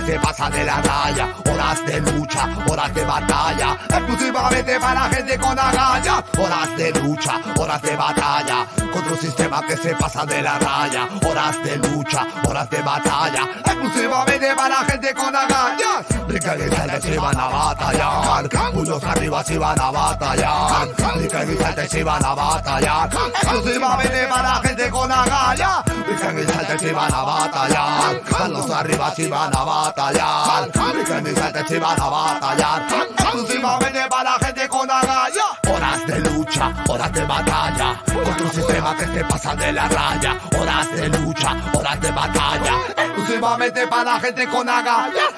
se pasa de la raya. Horas de lucha, horas de batalla, exclusivamente para gente con agallas. Horas de lucha, horas de batalla, contra un sistema que se pasa de la raya. Horas de lucha, horas de batalla, exclusivamente para gente con agallas. Brincan y si van a batallar, puños arriba si van a batallar. Brincan y si van a batallar, exclusivamente para gente con agallas. Brincan y si van a batallar, manos arriba si van a batallar. Y salten si van a batallar, exclusivamente para gente con agallas. Horas de lucha, horas de batalla, contra un sistema que se pasa de la raya. Horas de lucha, horas de batalla, exclusivamente para gente con agallas.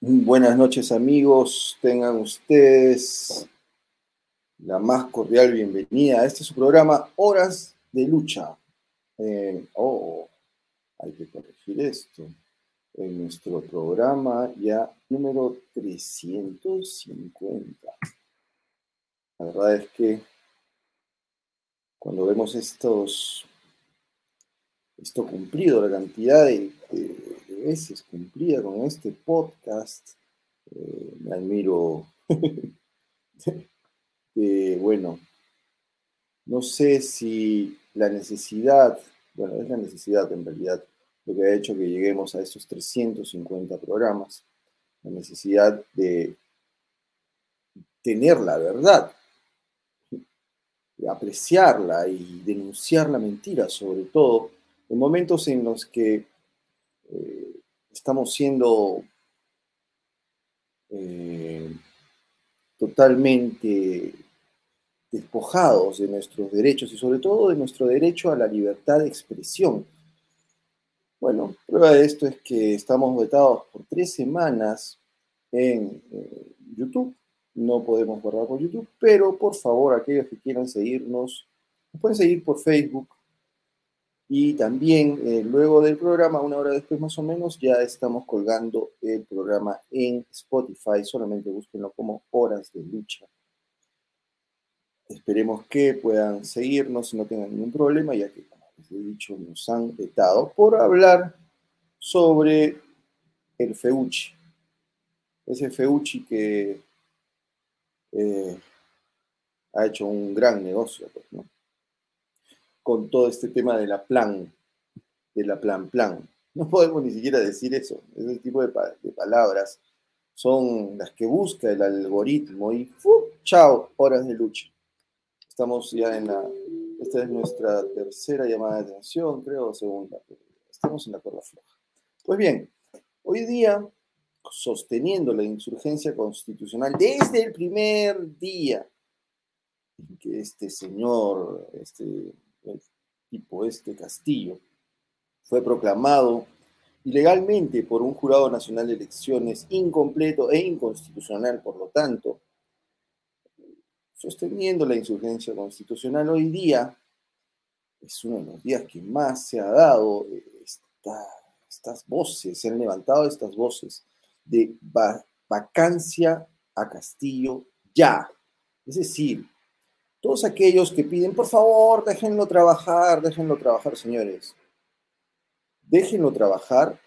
Buenas noches amigos, tengan ustedes la más cordial bienvenida a este su programa Horas de Lucha. Eh, oh, hay que corregir esto. En nuestro programa ya número 350. La verdad es que cuando vemos estos, esto cumplido, la cantidad de, veces cumplida con este podcast. Eh, me admiro. bueno, no sé si la necesidad, bueno, es la necesidad en realidad lo que ha hecho que lleguemos a estos 350 programas, la necesidad de tener la verdad, de apreciarla y denunciar la mentira, sobre todo en momentos en los que eh, estamos siendo eh, totalmente despojados de nuestros derechos y sobre todo de nuestro derecho a la libertad de expresión. Bueno, prueba de esto es que estamos vetados por tres semanas en eh, YouTube. No podemos guardar por YouTube, pero por favor, aquellos que quieran seguirnos, nos pueden seguir por Facebook, y también eh, luego del programa, una hora después más o menos, ya estamos colgando el programa en Spotify. Solamente búsquenlo como Horas de Lucha. Esperemos que puedan seguirnos no tengan ningún problema, ya que, como les he dicho, nos han vetado por hablar sobre el Feuchi. Ese Feuchi que eh, ha hecho un gran negocio, pues, con todo este tema de la plan, de la plan plan. No podemos ni siquiera decir eso. Ese tipo de, palabras son las que busca el algoritmo y. ¡chao! Horas de lucha. Estamos ya en la... Esta es nuestra tercera llamada de atención, creo, segunda. Estamos en la cuerda floja. Pues bien, hoy día, sosteniendo la insurgencia constitucional desde el primer día en que este señor, este tipo este Castillo, fue proclamado ilegalmente por un jurado nacional de elecciones incompleto e inconstitucional, por lo tanto, sosteniendo la insurgencia constitucional hoy día, es uno de los días que más se ha dado estas voces, se han levantado estas voces de vacancia a Castillo ya. Es decir, todos aquellos que piden, por favor, déjenlo trabajar, déjenlo trabajar, señores. Déjenlo trabajar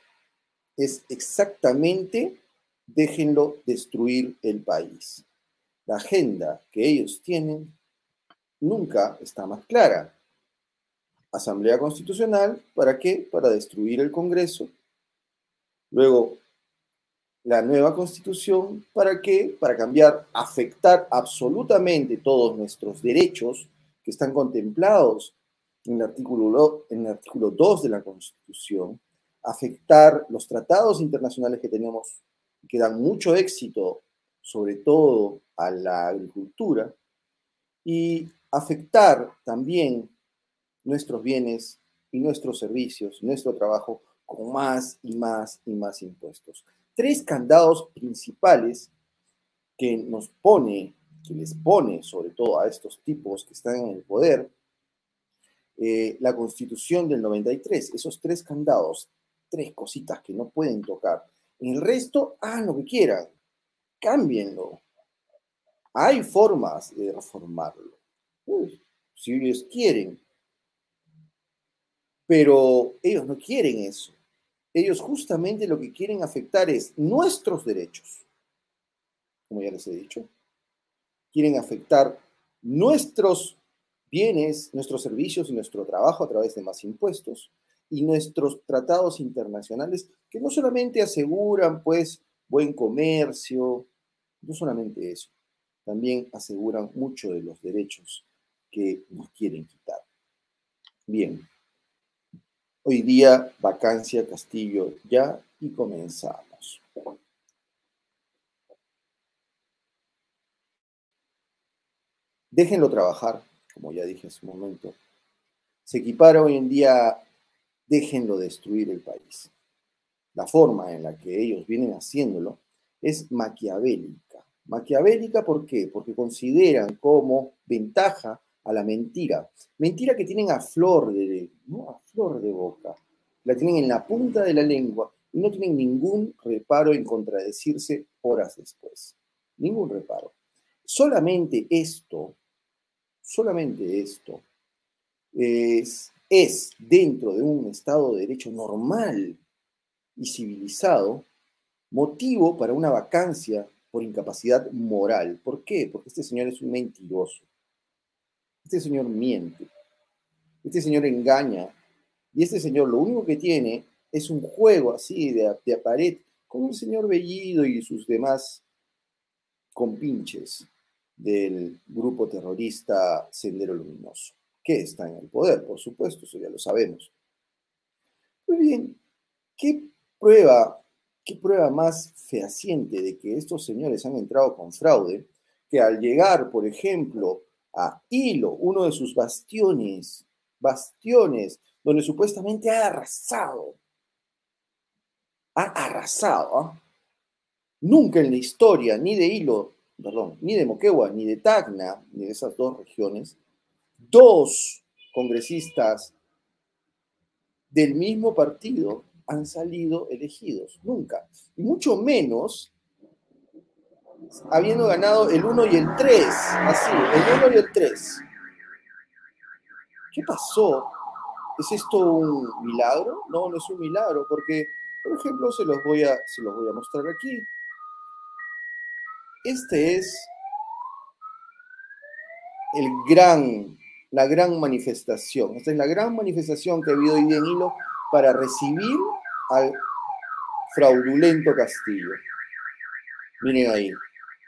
es exactamente déjenlo destruir el país. La agenda que ellos tienen nunca está más clara. Asamblea Constitucional, ¿para qué? Para destruir el Congreso. Luego, la nueva constitución, ¿para qué? Para cambiar, afectar absolutamente todos nuestros derechos que están contemplados en el artículo, en el artículo 2 de la constitución, afectar los tratados internacionales que tenemos, que dan mucho éxito, sobre todo a la agricultura, y afectar también nuestros bienes y nuestros servicios, nuestro trabajo, con más y más y más impuestos. Tres candados principales que nos pone, que les pone sobre todo a estos tipos que están en el poder, eh, la constitución del 93, esos tres candados, tres cositas que no pueden tocar. El resto, hagan lo que quieran, cámbienlo. Hay formas de reformarlo, si ellos quieren, pero ellos no quieren eso. Ellos justamente lo que quieren afectar es nuestros derechos, como ya les he dicho. Quieren afectar nuestros bienes, nuestros servicios y nuestro trabajo a través de más impuestos y nuestros tratados internacionales que no solamente aseguran pues buen comercio, no solamente eso, también aseguran mucho de los derechos que nos quieren quitar. Bien, hoy día vacancia Castillo ya y comenzamos. Déjenlo trabajar, como ya dije en su momento. Se equipara hoy en día, déjenlo destruir el país. La forma en la que ellos vienen haciéndolo es maquiavélica. Maquiavélica, ¿por qué? Porque consideran como ventaja a la mentira. Mentira que tienen a flor de, a flor de boca. La tienen en la punta de la lengua y no tienen ningún reparo en contradecirse horas después. Ningún reparo. Solamente esto solamente esto es, es dentro de un Estado de Derecho normal y civilizado motivo para una vacancia por incapacidad moral. ¿Por qué? Porque este señor es un mentiroso. Este señor miente. Este señor engaña. Y este señor lo único que tiene es un juego así de, de pared con el señor Bellido y sus demás compinches del grupo terrorista Sendero Luminoso, que está en el poder, por supuesto, eso ya lo sabemos. Muy bien, ¿qué prueba, qué prueba más fehaciente de que estos señores han entrado con fraude que al llegar, por ejemplo, a Hilo, uno de sus bastiones, bastiones, donde supuestamente ha arrasado, ha arrasado, ¿ah? nunca en la historia ni de Hilo perdón, ni de Moquegua, ni de Tacna, ni de esas dos regiones, dos congresistas del mismo partido han salido elegidos, nunca. Y mucho menos habiendo ganado el 1 y el 3, así, el 1 y el 3. ¿Qué pasó? ¿Es esto un milagro? No, no es un milagro, porque, por ejemplo, se los voy a, se los voy a mostrar aquí. Este es el gran, la gran manifestación. Esta es la gran manifestación que ha habido hoy en Hilo para recibir al fraudulento Castillo. Miren ahí,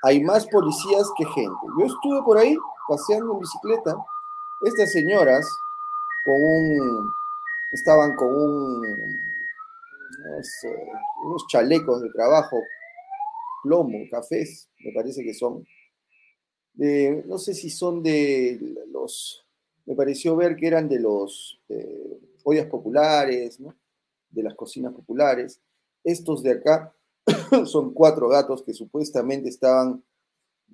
hay más policías que gente. Yo estuve por ahí paseando en bicicleta. Estas señoras con un, estaban con un, unos chalecos de trabajo plomo, cafés, me parece que son. no sé si son de los, me pareció ver que eran de los eh, ollas populares, de las cocinas populares. Estos de acá son cuatro gatos que supuestamente estaban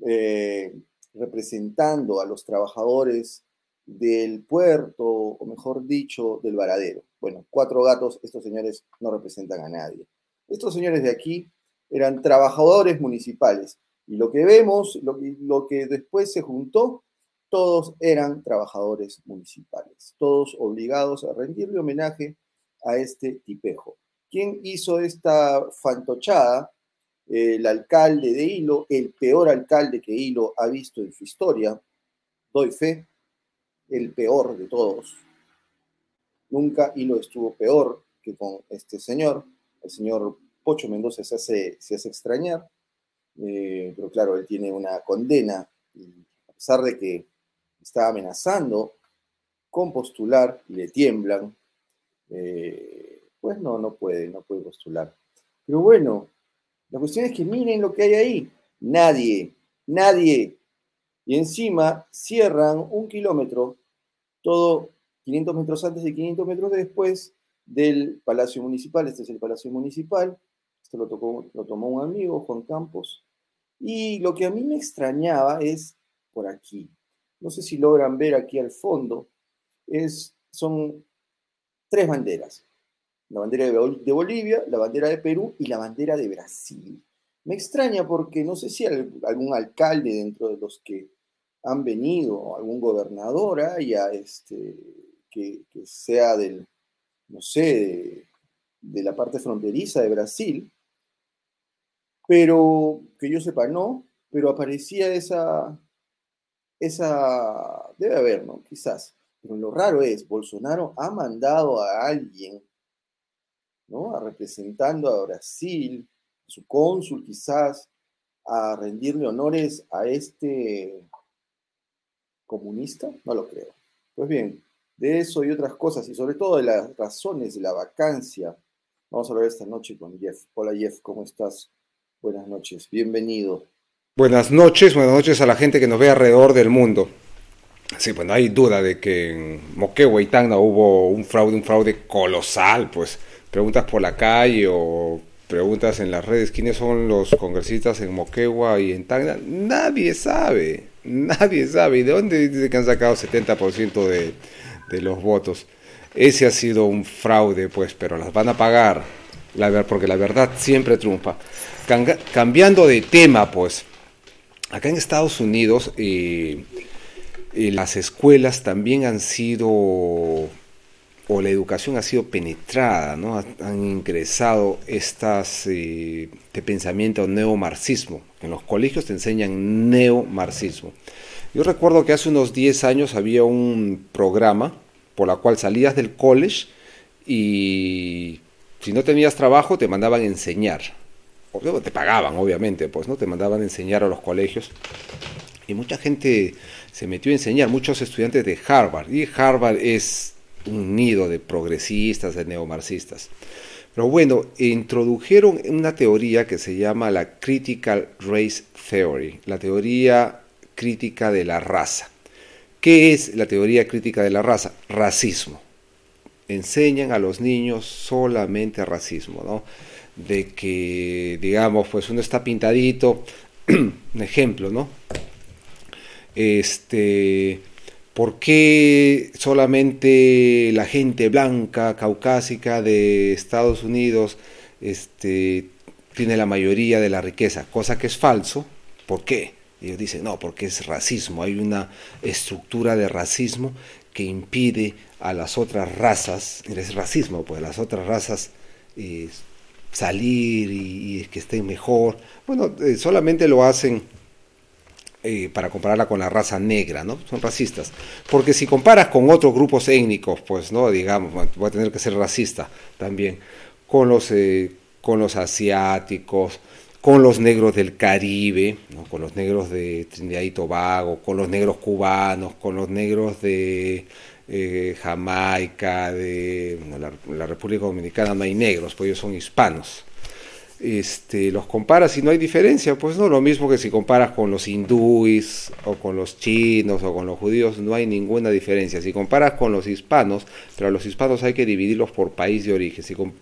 eh, representando a los trabajadores del puerto, o mejor dicho, del varadero. Bueno, cuatro gatos, estos señores no representan a nadie. Estos señores de aquí eran trabajadores municipales. Y lo que vemos, lo que, después se juntó, todos eran trabajadores municipales, todos obligados a rendirle homenaje a este tipejo. ¿Quién hizo esta fantochada? El alcalde de Hilo, el peor alcalde que Hilo ha visto en su historia, doy fe, el peor de todos. Nunca Hilo estuvo peor que con este señor, el señor Pocho Mendoza se hace, se hace extrañar, eh, pero claro, él tiene una condena a pesar de que está amenazando con postular le tiemblan, eh, pues no, no puede, no puede postular. Pero bueno, la cuestión es que miren lo que hay ahí. Nadie, nadie. Y encima cierran un kilómetro, todo 500 metros antes y 500 metros después del Palacio Municipal. Este es el Palacio Municipal. Esto lo, tocó, lo tomó un amigo, Juan Campos. Y lo que a mí me extrañaba es por aquí. No sé si logran ver aquí al fondo. Es, son tres banderas. La bandera de Bolivia, la bandera de Perú y la bandera de Brasil. Me extraña porque no sé si algún alcalde dentro de los que han venido, algún gobernador haya, este, que, sea del, no sé, de, la parte fronteriza de Brasil, pero que yo sepa, no, pero aparecía esa, esa, debe haber, ¿no? Quizás. Pero lo raro es, Bolsonaro ha mandado a alguien, ¿no? Representando a Brasil, su cónsul quizás, a rendirle honores a este comunista, no lo creo. Pues bien, de eso y otras cosas, y sobre todo de las razones de la vacancia, vamos a hablar esta noche con Jeff. Hola Jeff, ¿cómo estás? Buenas noches, bienvenido. Buenas noches, buenas noches a la gente que nos ve alrededor del mundo. Sí, pues no hay duda de que en Moquegua y Tacna hubo un fraude, un fraude colosal, pues preguntas por la calle o preguntas en las redes quiénes son los congresistas en Moquegua y en Tacna, nadie sabe, nadie sabe. ¿Y de dónde dice que han sacado 70% de, de los votos? Ese ha sido un fraude, pues, pero las van a pagar, la, porque la verdad siempre triunfa. cambiando de tema, pues, acá en Estados Unidos eh, eh, las escuelas también han sido o la educación ha sido penetrada, ¿no? han ingresado estas eh, de pensamiento neomarxismo. En los colegios te enseñan neomarxismo. Yo recuerdo que hace unos 10 años había un programa por la cual salías del college y si no tenías trabajo te mandaban enseñar. O te pagaban, obviamente, pues no te mandaban enseñar a los colegios. Y mucha gente se metió a enseñar, muchos estudiantes de Harvard. Y Harvard es un nido de progresistas, de neomarxistas. Pero bueno, introdujeron una teoría que se llama la Critical Race Theory, la teoría crítica de la raza. ¿Qué es la teoría crítica de la raza? Racismo. Enseñan a los niños solamente racismo, ¿no? De que, digamos, pues uno está pintadito, un ejemplo, ¿no? Este, ¿Por qué solamente la gente blanca, caucásica de Estados Unidos este, tiene la mayoría de la riqueza? Cosa que es falso. ¿Por qué? Ellos dicen, no, porque es racismo. Hay una estructura de racismo que impide a las otras razas, es racismo, pues las otras razas eh, salir y, que estén mejor. Bueno, eh, solamente lo hacen eh, para compararla con la raza negra, ¿no? Son racistas. Porque si comparas con otros grupos étnicos, pues, ¿no? Digamos, voy a tener que ser racista también, con los, eh, con los asiáticos, con los negros del Caribe, con los negros de Trinidad y Tobago, con los negros cubanos, con los negros de eh, Jamaica, de la, República Dominicana no hay negros, pues ellos son hispanos este, los comparas y no hay diferencia, pues no, lo mismo que si comparas con los hindúes o con los chinos o con los judíos, no hay ninguna diferencia. Si comparas con los hispanos, pero a los hispanos hay que dividirlos por país de origen. Si con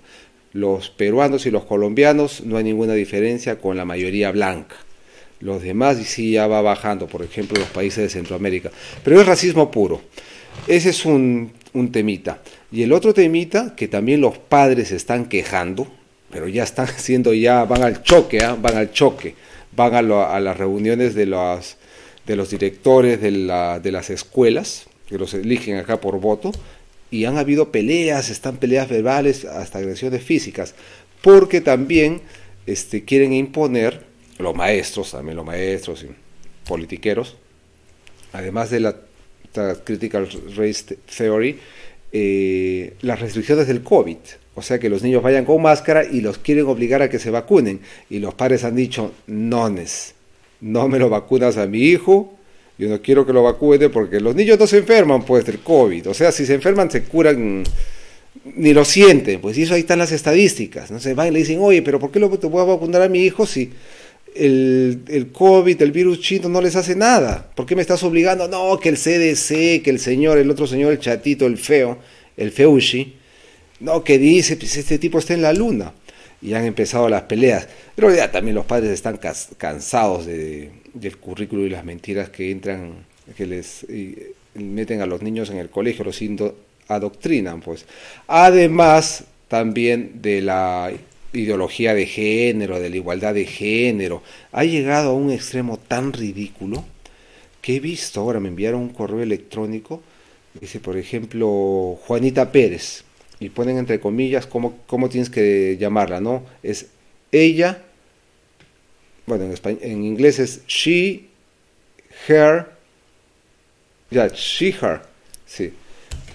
los peruanos y los colombianos no hay ninguna diferencia con la mayoría blanca. Los demás sí ya va bajando, por ejemplo, los países de Centroamérica. Pero es racismo puro. Ese es un, un temita. Y el otro temita, que también los padres están quejando, pero ya están haciendo, ya van al choque, ¿ah? van al choque, van a, las reuniones de los, directores de, la, las escuelas, que los eligen acá por voto, y han habido peleas, están peleas verbales, hasta agresiones físicas, porque también este, quieren imponer, los maestros, también los maestros y politiqueros, además de la, Critical Race Theory, eh, las restricciones del COVID. O sea que los niños vayan con máscara y los quieren obligar a que se vacunen. Y los padres han dicho, nones, no me lo vacunas a mi hijo, yo no quiero que lo vacune porque los niños no se enferman pues del COVID. O sea, si se enferman se curan, ni lo sienten. Pues eso ahí están las estadísticas. No se van y le dicen, oye, pero ¿por qué te voy a vacunar a mi hijo si el, el, COVID, el virus chino no les hace nada? ¿Por qué me estás obligando? No, que el CDC, que el señor, el otro señor, el chatito, el feo, el feushi no, que dice, pues este tipo está en la luna. Y han empezado las peleas. Pero ya también los padres están cansados de, del currículo y las mentiras que entran, que les meten a los niños en el colegio, los adoctrinan, pues. Además, también de la ideología de género, de la igualdad de género, ha llegado a un extremo tan ridículo que he visto, ahora me enviaron un correo electrónico, dice por ejemplo Juanita Pérez, y ponen entre comillas cómo, cómo tienes que llamarla, ¿no? Es ella, bueno, en, español, en inglés es she, her, ya, she, her, sí,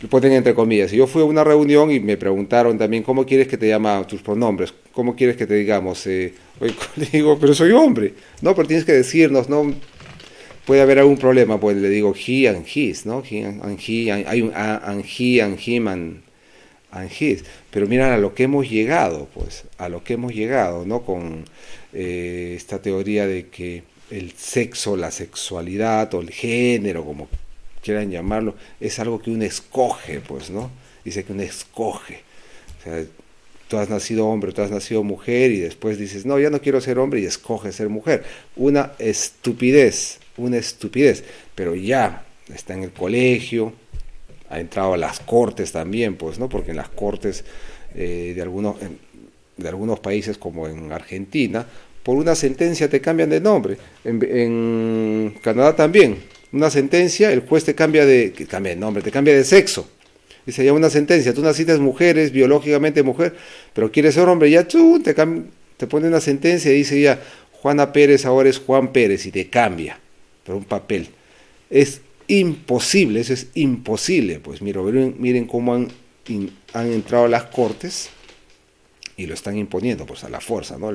lo ponen entre comillas. Yo fui a una reunión y me preguntaron también cómo quieres que te llama tus pronombres, cómo quieres que te digamos, eh, digo, pero soy hombre, no, pero tienes que decirnos, no, puede haber algún problema, pues le digo he and his, ¿no? He and he, hay un and he and him and, Pero mira a lo que hemos llegado, pues, a lo que hemos llegado, ¿no? Con eh, esta teoría de que el sexo, la sexualidad o el género, como quieran llamarlo, es algo que uno escoge, pues, ¿no? Dice que uno escoge. O sea, tú has nacido hombre, tú has nacido mujer y después dices, no, ya no quiero ser hombre y escoges ser mujer. Una estupidez, una estupidez, pero ya está en el colegio, ha entrado a las cortes también, pues, ¿no? Porque en las cortes eh, de, algunos, de algunos países como en Argentina, por una sentencia te cambian de nombre. En, Canadá también, una sentencia, el juez te cambia de, cambia de nombre, te cambia de sexo. Dice ya una sentencia, tú naciste mujeres, biológicamente mujer, pero quieres ser hombre, ya tú te, te pone una sentencia y dice ya, Juana Pérez ahora es Juan Pérez y te cambia por un papel. Es imposible, eso es imposible. Pues miren, miren cómo han, han entrado las cortes y lo están imponiendo pues a la fuerza, ¿no?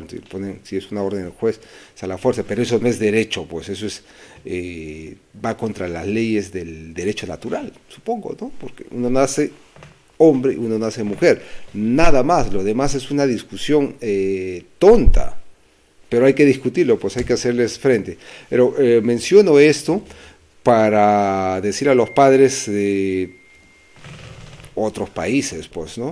Si, es una orden del juez, es a la fuerza, pero eso no es derecho, pues eso es eh, va contra las leyes del derecho natural, supongo, ¿no? Porque uno nace hombre y uno nace mujer, nada más, lo demás es una discusión eh, tonta, pero hay que discutirlo, pues hay que hacerles frente. Pero eh, menciono esto para decir a los padres de otros países, pues, ¿no?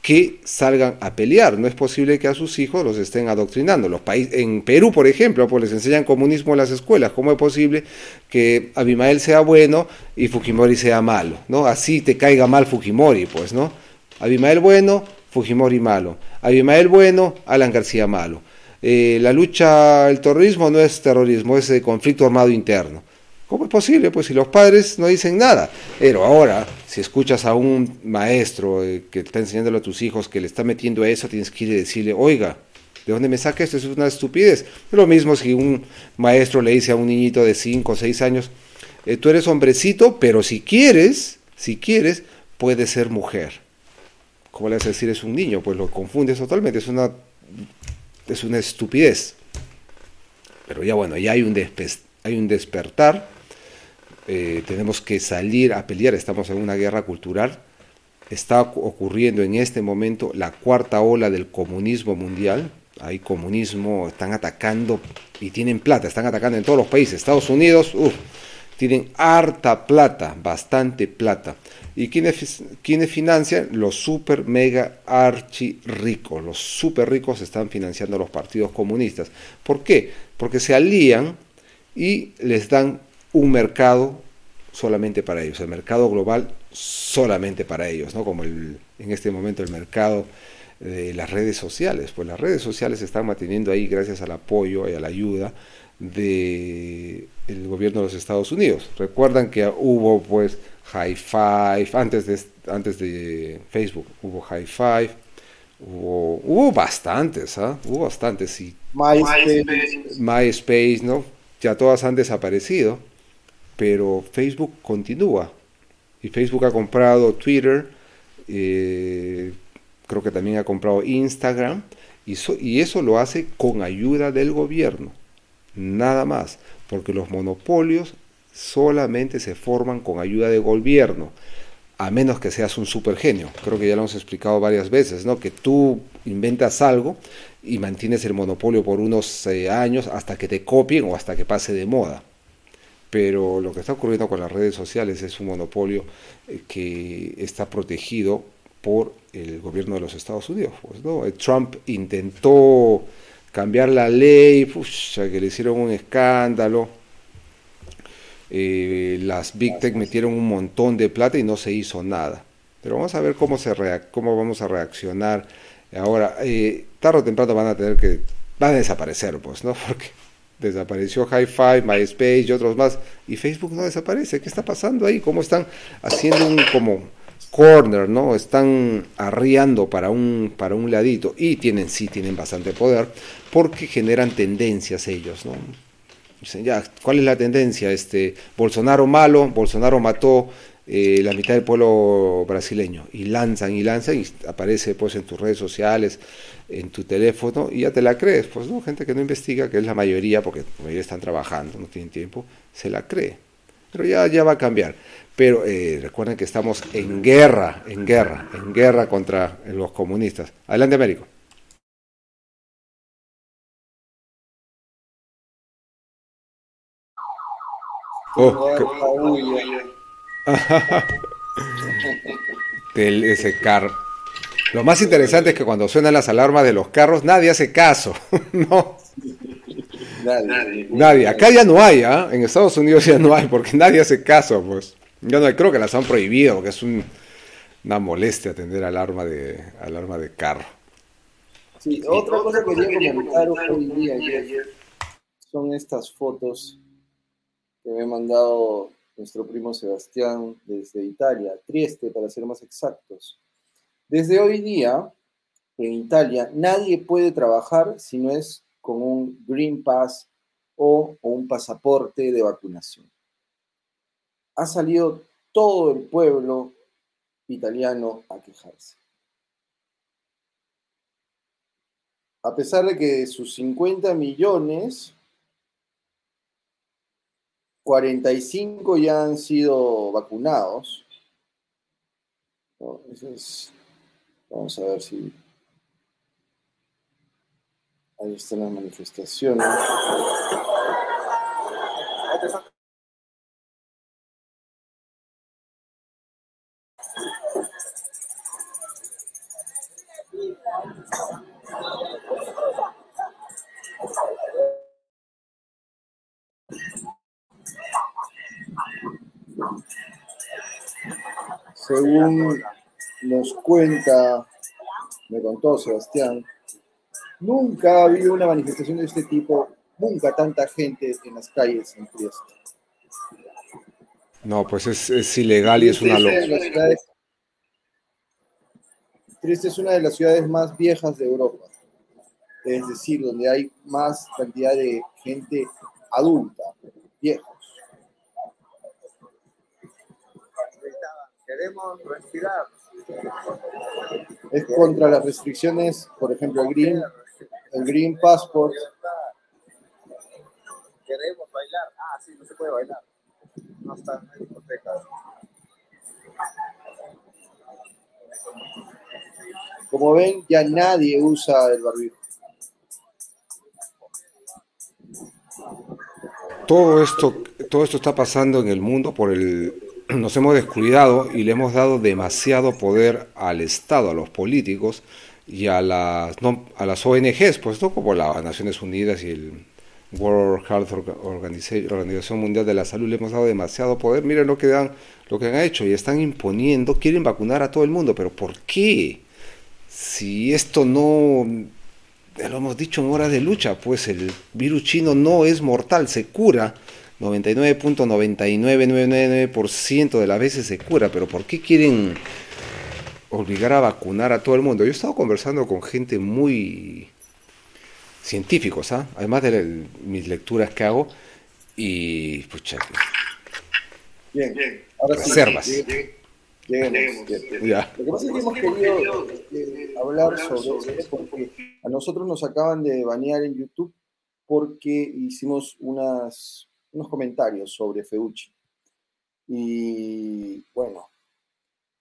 que salgan a pelear. No es posible que a sus hijos los estén adoctrinando. Los países, en Perú, por ejemplo, pues les enseñan comunismo en las escuelas. ¿Cómo es posible que Abimael sea bueno y Fujimori sea malo? ¿no? Así te caiga mal Fujimori, pues, ¿no? Abimael bueno, Fujimori malo. Abimael bueno, Alan García malo. Eh, la lucha, el terrorismo no es terrorismo, es conflicto armado interno. ¿Cómo es posible? Pues si los padres no dicen nada. Pero ahora, si escuchas a un maestro eh, que está enseñándole a tus hijos que le está metiendo eso, tienes que ir y decirle, oiga, ¿de dónde me saca esto? Eso es una estupidez. Lo mismo si un maestro le dice a un niñito de 5 o 6 años, eh, tú eres hombrecito, pero si quieres, si quieres, puedes ser mujer. ¿Cómo le vas a decir es un niño? Pues lo confundes totalmente, es una, es una estupidez. Pero ya bueno, ya hay un, hay un despertar eh, tenemos que salir a pelear, estamos en una guerra cultural. Está ocurriendo en este momento la cuarta ola del comunismo mundial. Hay comunismo, están atacando y tienen plata, están atacando en todos los países. Estados Unidos, tienen harta plata, bastante plata. ¿Y quiénes, quiénes financian? Los super, mega, archi ricos. Los super ricos están financiando los partidos comunistas. ¿Por qué? Porque se alían y les dan un mercado solamente para ellos, el mercado global solamente para ellos, ¿no? como el, en este momento el mercado de las redes sociales, pues las redes sociales se están manteniendo ahí gracias al apoyo y a la ayuda del el gobierno de los Estados Unidos. Recuerdan que hubo pues High Five, antes de, antes de Facebook hubo High Five, hubo, hubo bastantes, ¿ah? Hubo bastantes, y MySpace. MySpace, ¿no? Ya todas han desaparecido pero Facebook continúa. Y Facebook ha comprado Twitter, eh, creo que también ha comprado Instagram, y, eso lo hace con ayuda del gobierno, nada más, porque los monopolios solamente se forman con ayuda del gobierno, a menos que seas un supergenio. Creo que ya lo hemos explicado varias veces, ¿no? Que tú inventas algo y mantienes el monopolio por unos eh, años hasta que te copien o hasta que pase de moda pero lo que está ocurriendo con las redes sociales es un monopolio eh, que está protegido por el gobierno de los Estados Unidos. Pues, ¿no? Eh, Trump intentó cambiar la ley, que le hicieron un escándalo. Eh, las Big Tech metieron un montón de plata y no se hizo nada. Pero vamos a ver cómo, se cómo vamos a reaccionar. Ahora, tarde o temprano van a tener que, van a desaparecer, pues, ¿no? Porque desapareció Hi-Fi, MySpace y otros más, y Facebook no desaparece. ¿Qué está pasando ahí? ¿Cómo están haciendo un como corner, ¿no? Están arriando para un, para un ladito y tienen, sí, tienen bastante poder porque generan tendencias ellos, ¿no? Dicen, ya, ¿cuál es la tendencia? Este, Bolsonaro malo, Bolsonaro mató eh, la mitad del pueblo brasileño y lanzan y lanzan y aparece pues en tus redes sociales, en tu teléfono y ya te la crees, pues no, gente que no investiga, que es la mayoría, porque la mayoría están trabajando, no tienen tiempo, se la cree. Pero ya, ya va a cambiar. Pero eh, recuerden que estamos en guerra, en guerra, en guerra contra los comunistas. Adelante, Américo. Oh, ese carro. Lo más interesante es que cuando suenan las alarmas de los carros, nadie hace caso. no. Nadie. Nadie. Acá ya no hay, ¿ah? En Estados Unidos ya no hay, porque nadie hace caso, pues. Yo no creo que las han prohibido, porque es una molestia atender alarma de, alarma de carro. Sí, otra cosa que quería comentar hoy día son estas fotos que me ha mandado nuestro primo Sebastián desde Italia, Trieste para ser más exactos. Desde hoy día, en Italia, nadie puede trabajar si no es con un Green Pass o, un pasaporte de vacunación. Ha salido todo el pueblo italiano a quejarse. A pesar de que sus 50 millones 45 ya han sido vacunados. Vamos a ver si... Ahí están las manifestaciones. Según nos cuenta, me contó Sebastián, nunca ha habido una manifestación de este tipo, nunca tanta gente en las calles en Trieste. No, pues es, ilegal y es una locura. Trieste es una de las ciudades más viejas de Europa, es decir, donde hay más cantidad de gente adulta, viejos. Queremos respirar. Es contra las restricciones, por ejemplo, el Green, el Green Passport. Queremos bailar. Ah, sí, no se puede bailar. No está en discoteca. Como ven, ya nadie usa el barbijo. Todo esto, todo esto está pasando en el mundo por el nos hemos descuidado y le hemos dado demasiado poder al Estado, a los políticos y a las, a las ONGs, pues no como las Naciones Unidas y el World Health Organization, Organización Mundial de la Salud, le hemos dado demasiado poder. Miren lo que, dan, lo que han hecho y están imponiendo, quieren vacunar a todo el mundo, pero ¿por qué? Si esto no, lo hemos dicho en horas de lucha, pues el virus chino no es mortal, se cura 99.99999% de las veces se cura, pero ¿por qué quieren obligar a vacunar a todo el mundo? Yo he estado conversando con gente muy científicos, ¿ah? además de mis lecturas que hago, y pucha, bien, bien. Ahora reservas. Sí, bien, Lo que pasa es que hemos querido eh, hablar sobre esto porque a nosotros nos acaban de banear en YouTube porque hicimos unas unos comentarios sobre Feucci. Y bueno,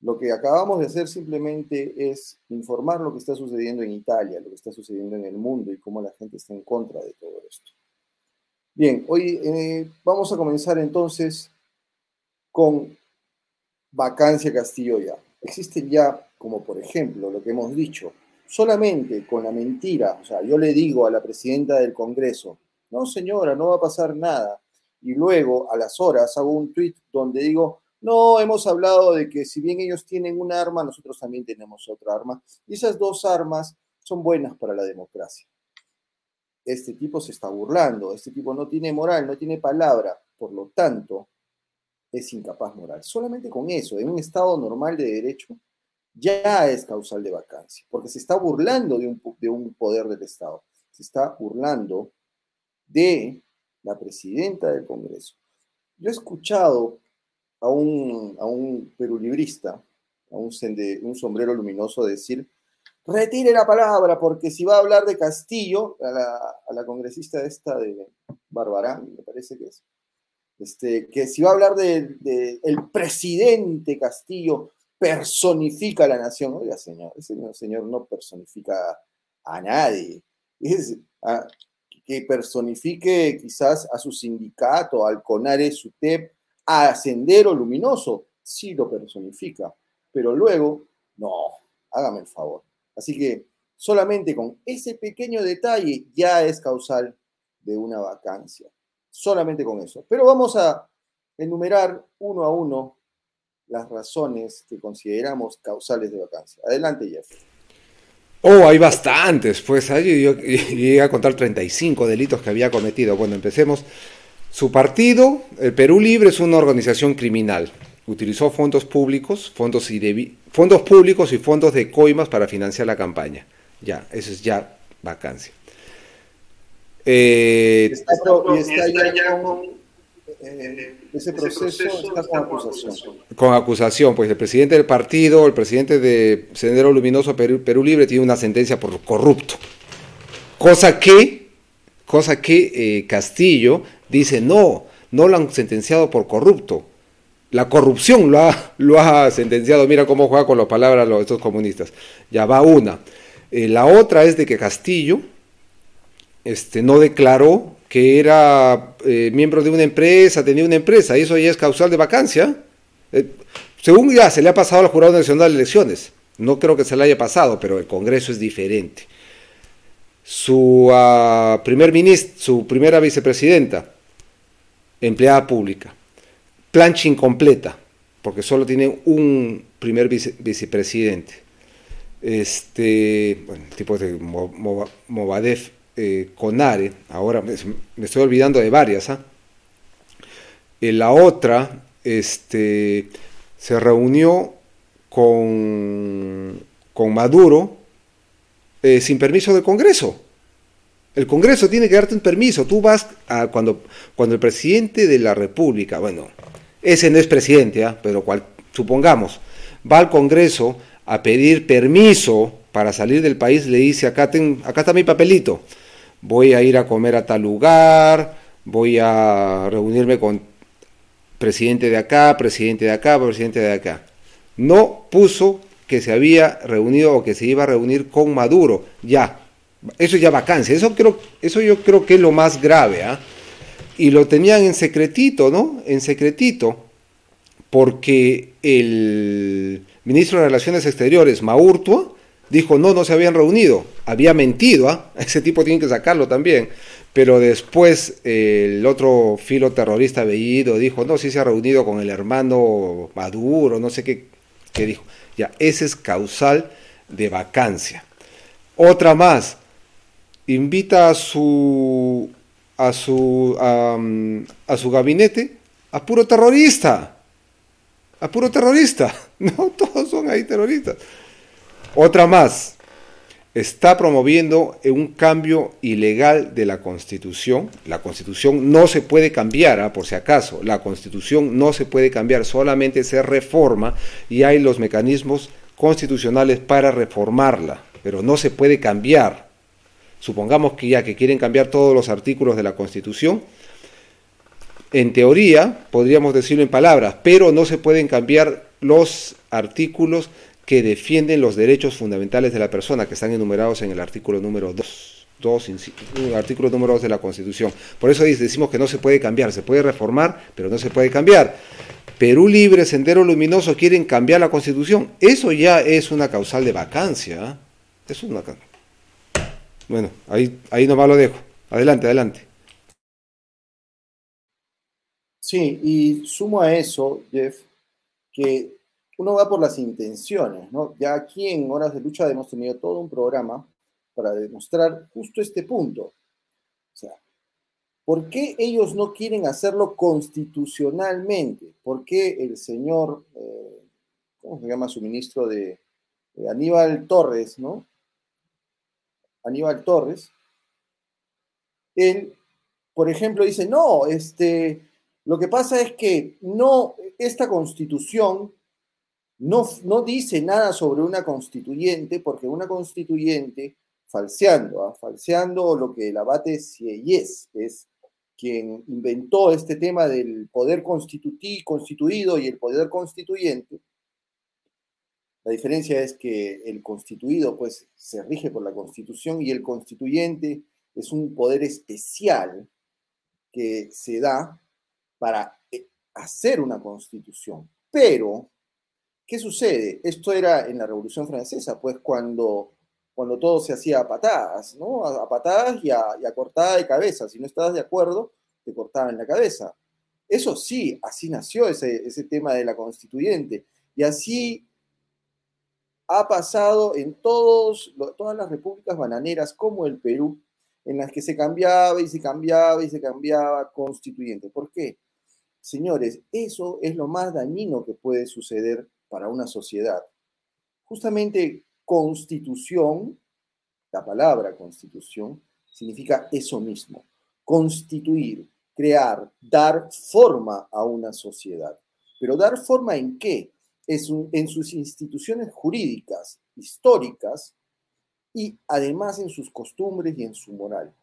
lo que acabamos de hacer simplemente es informar lo que está sucediendo en Italia, lo que está sucediendo en el mundo y cómo la gente está en contra de todo esto. Bien, hoy eh, vamos a comenzar entonces con vacancia Castillo ya. Existen ya, como por ejemplo, lo que hemos dicho, solamente con la mentira, o sea, yo le digo a la presidenta del Congreso, no señora, no va a pasar nada, y luego a las horas hago un tweet donde digo, no, hemos hablado de que si bien ellos tienen un arma, nosotros también tenemos otra arma. Y esas dos armas son buenas para la democracia. Este tipo se está burlando, este tipo no tiene moral, no tiene palabra, por lo tanto, es incapaz moral. Solamente con eso, en un Estado normal de derecho, ya es causal de vacancia, porque se está burlando de un, de un poder del Estado, se está burlando de la presidenta del Congreso. Yo he escuchado a un, a un perulibrista, a un, sombrero luminoso decir, retire la palabra, porque si va a hablar de Castillo, a la, a la congresista esta de Barbarán, me parece que es, este, que si va a hablar del de, el presidente Castillo, personifica a la nación. Oiga, señor, ese señor no personifica a nadie. Es, a, que personifique quizás a su sindicato, al CONARE, SUTEP, a Sendero Luminoso, sí lo personifica, pero luego, no, hágame el favor. Así que solamente con ese pequeño detalle ya es causal de una vacancia. Solamente con eso. Pero vamos a enumerar uno a uno las razones que consideramos causales de vacancia. Adelante, Jeff. Oh, hay bastantes, pues yo, yo, llegué a contar 35 delitos que había cometido. Bueno, empecemos. Su partido, el Perú Libre, es una organización criminal. Utilizó fondos públicos, fondos, y fondos públicos y fondos de coimas para financiar la campaña. Ya, eso es ya vacancia. Eh, está, y está, ya, ya con, eh, ese proceso está con acusación. Con acusación, pues el presidente del partido, el presidente de Sendero Luminoso Perú, Perú Libre tiene una sentencia por corrupto. Cosa que, cosa que eh, Castillo dice, no, no lo han sentenciado por corrupto. La corrupción lo ha, lo ha sentenciado. Mira cómo juega con las palabras los, estos comunistas. Ya va una. Eh, la otra es de que Castillo este, no declaró que era eh, miembro de una empresa, tenía una empresa, y eso ya es causal de vacancia. Eh, según ya se le ha pasado al Jurado Nacional de Elecciones, no creo que se le haya pasado, pero el Congreso es diferente. Su uh, primer ministro, su primera vicepresidenta, empleada pública, plancha incompleta, porque solo tiene un primer vice, vicepresidente. Este, bueno, tipo de Movadef eh, Conare, ahora me, estoy olvidando de varias, ¿ah? eh, la otra este, se reunió con, con Maduro eh, sin permiso del Congreso. El Congreso tiene que darte un permiso. Tú vas a cuando, cuando el presidente de la República, bueno, ese no es presidente, ¿ah? pero cual, supongamos, va al Congreso a pedir permiso para salir del país, le dice, acá, está mi papelito voy a ir a comer a tal lugar, voy a reunirme con presidente de acá, presidente de acá, presidente de acá. No puso que se había reunido o que se iba a reunir con Maduro. Ya, eso ya vacancia. Eso, creo, eso yo creo que es lo más grave. ¿ah? Y lo tenían en secretito, ¿no? En secretito, porque el ministro de Relaciones Exteriores, Maurtua, dijo, no, no se habían reunido, había mentido, ¿ah? ese tipo tiene que sacarlo también. Pero después eh, el otro filo terrorista Bellido dijo, no, sí se ha reunido con el hermano Maduro, no sé qué, qué dijo. Ya, ese es causal de vacancia. Otra más, invita a su, a su, a su gabinete a puro terrorista. A puro terrorista. No, todos son ahí terroristas. Otra más, está promoviendo un cambio ilegal de la constitución. La constitución no se puede cambiar, ¿ah? por si acaso, la constitución no se puede cambiar, solamente se reforma y hay los mecanismos constitucionales para reformarla, pero no se puede cambiar. Supongamos que ya que quieren cambiar todos los artículos de la constitución, en teoría podríamos decirlo en palabras, pero no se pueden cambiar los artículos que defienden los derechos fundamentales de la persona, que están enumerados en el artículo número 2, 2 artículo número 2 de la Constitución. Por eso decimos que no se puede cambiar, se puede reformar, pero no se puede cambiar. Perú Libre, Sendero Luminoso quieren cambiar la Constitución. Eso ya es una causal de vacancia. ¿eh? es una Bueno, ahí, ahí nomás lo dejo. Adelante, adelante. Sí, y sumo a eso, Jeff, que uno va por las intenciones, ¿no? Ya aquí en Horas de Lucha hemos tenido todo un programa para demostrar justo este punto. O sea, ¿por qué ellos no quieren hacerlo constitucionalmente? ¿Por qué el señor, eh, ¿cómo se llama su ministro de, de Aníbal Torres, ¿no? Aníbal Torres, él, por ejemplo, dice, no, este, lo que pasa es que no, esta constitución no, no dice nada sobre una constituyente, porque una constituyente, falseando, ¿ah? falseando lo que el abate Sieyes es quien inventó este tema del poder constituido y el poder constituyente, la diferencia es que el constituido pues se rige por la constitución y el constituyente es un poder especial que se da para eh, hacer una constitución. Pero, ¿qué sucede? Esto era en la Revolución Francesa, pues cuando, cuando todo se hacía a patadas, ¿no? A, patadas y a, cortada de cabeza. Si no estabas de acuerdo, te cortaban la cabeza. Eso sí, así nació ese, ese tema de la constituyente. Y así ha pasado en todos, todas las repúblicas bananeras como el Perú, en las que se cambiaba y se cambiaba y se cambiaba constituyente. ¿Por qué? Señores, eso es lo más dañino que puede suceder para una sociedad. Justamente constitución, la palabra constitución, significa eso mismo, constituir, crear, dar forma a una sociedad. Pero dar forma en qué? Es en sus instituciones jurídicas, históricas, y además en sus costumbres y en su moral.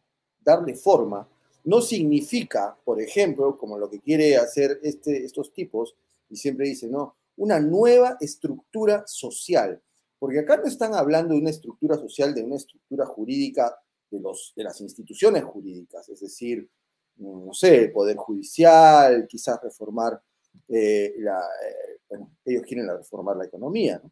Darle forma no significa, por ejemplo, como lo que quiere hacer este, estos tipos, y siempre dicen, no, una nueva estructura social. Porque acá no están hablando de una estructura social, de una estructura jurídica de, los, de las instituciones jurídicas, es decir, no sé, el Poder Judicial, quizás reformar eh, la, eh, bueno, ellos quieren reformar la economía, ¿no?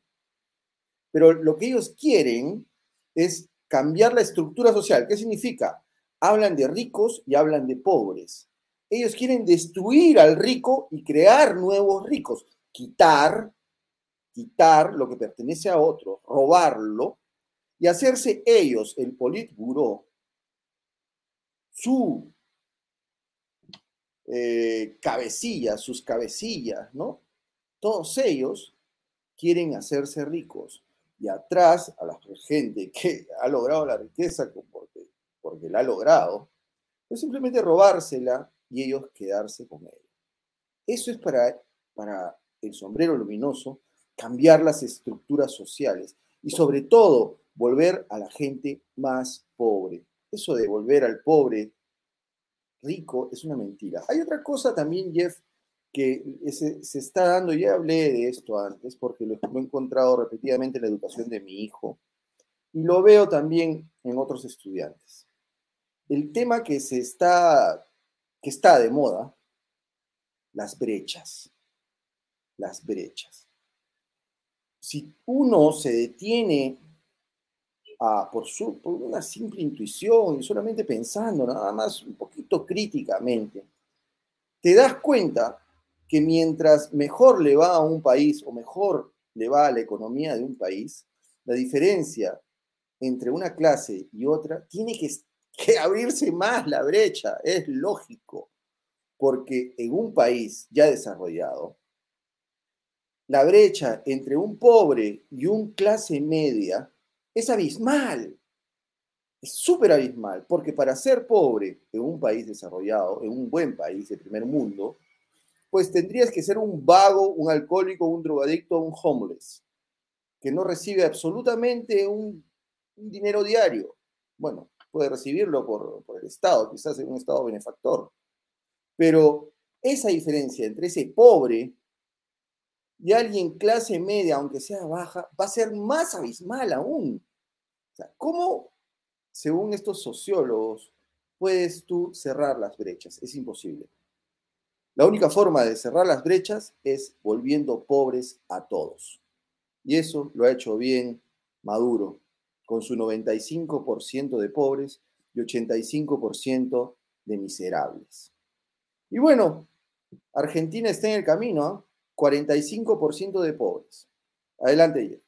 Pero lo que ellos quieren es cambiar la estructura social. ¿Qué significa? hablan de ricos y hablan de pobres. Ellos quieren destruir al rico y crear nuevos ricos, quitar, quitar lo que pertenece a otro, robarlo y hacerse ellos, el Politburo, su eh, cabecilla, sus cabecillas, ¿no? Todos ellos quieren hacerse ricos y atrás a la gente que ha logrado la riqueza porque porque la ha logrado, es simplemente robársela y ellos quedarse con ella. Eso es para, para el sombrero luminoso cambiar las estructuras sociales y sobre todo volver a la gente más pobre. Eso de volver al pobre rico es una mentira. Hay otra cosa también, Jeff, que se, se está dando, ya hablé de esto antes porque lo he encontrado repetidamente en la educación de mi hijo y lo veo también en otros estudiantes el tema que se está, que está de moda, las brechas. Las brechas. Si uno se detiene a, por, su, por una simple intuición y solamente pensando nada más un poquito críticamente, te das cuenta que mientras mejor le va a un país o mejor le va a la economía de un país, la diferencia entre una clase y otra tiene que que abrirse más la brecha, es lógico, porque en un país ya desarrollado, la brecha entre un pobre y un clase media es abismal, es súper abismal, porque para ser pobre en un país desarrollado, en un buen país de primer mundo, pues tendrías que ser un vago, un alcohólico, un drogadicto, un homeless, que no recibe absolutamente un, dinero diario. Bueno, puede recibirlo por, el Estado, quizás en un Estado benefactor. Pero esa diferencia entre ese pobre y alguien clase media, aunque sea baja, va a ser más abismal aún. ¿cómo, según estos sociólogos, puedes tú cerrar las brechas? Es imposible. La única forma de cerrar las brechas es volviendo pobres a todos. Y eso lo ha hecho bien Maduro con su 95% de pobres y 85% de miserables. Y bueno, Argentina está en el camino, 45% ¿ah? de pobres. Adelante, Jeff.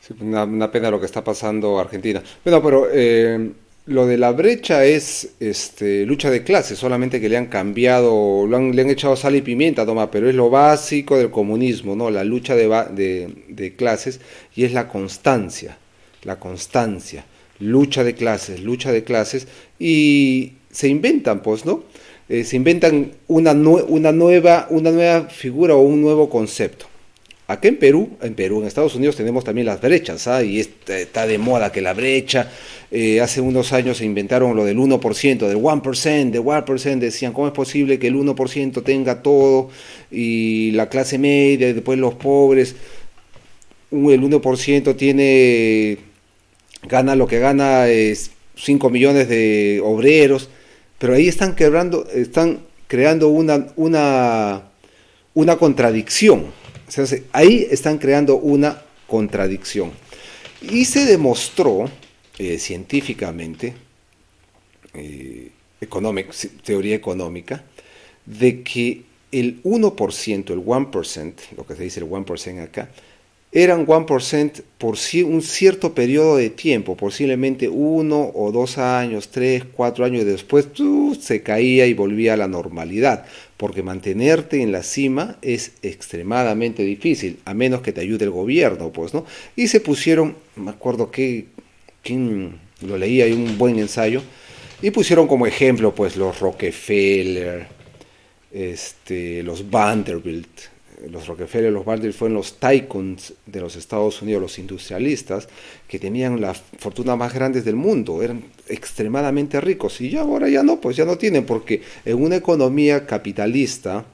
Sí, una, una pena lo que está pasando Argentina. Bueno, pero eh, lo de la brecha es este, lucha de clases, solamente que le han cambiado, lo han- le han echado sal y pimienta, toma, pero es lo básico del comunismo, ¿no? La lucha de, de clases y es la constancia, la constancia, lucha de clases, lucha de clases y se inventan, pues, ¿no? Eh, se inventan una, una, nueva, una nueva figura o un nuevo concepto. Acá en Perú, en Perú, en Estados Unidos tenemos también las brechas, ¿ah? y está, está de moda que la brecha, eh, hace unos años se inventaron lo del 1%, del 1%, del 1%, decían, ¿cómo es posible que el 1% tenga todo y la clase media y después los pobres, el 1% tiene, gana lo que gana es 5 millones de obreros, pero ahí están quebrando, están creando una, una, una contradicción. Ahí están creando una contradicción. Y se demostró eh, científicamente, eh, teoría económica, de que el 1%, el 1%, lo que se dice el 1% acá, eran 1% por ci- un cierto periodo de tiempo, posiblemente uno o dos años, tres, cuatro años después, ¡tu! se caía y volvía a la normalidad, porque mantenerte en la cima es extremadamente difícil, a menos que te ayude el gobierno, pues, ¿no? Y se pusieron, me acuerdo que, quién lo leía, hay un buen ensayo, y pusieron como ejemplo, pues, los Rockefeller, este, los Vanderbilt, los Rockefeller, los Vanderbilt fueron los tycoons de los Estados Unidos, los industrialistas, que tenían la fortuna más grande del mundo, eran extremadamente ricos, y ya ahora ya no, pues ya no tienen, porque en una economía capitalista,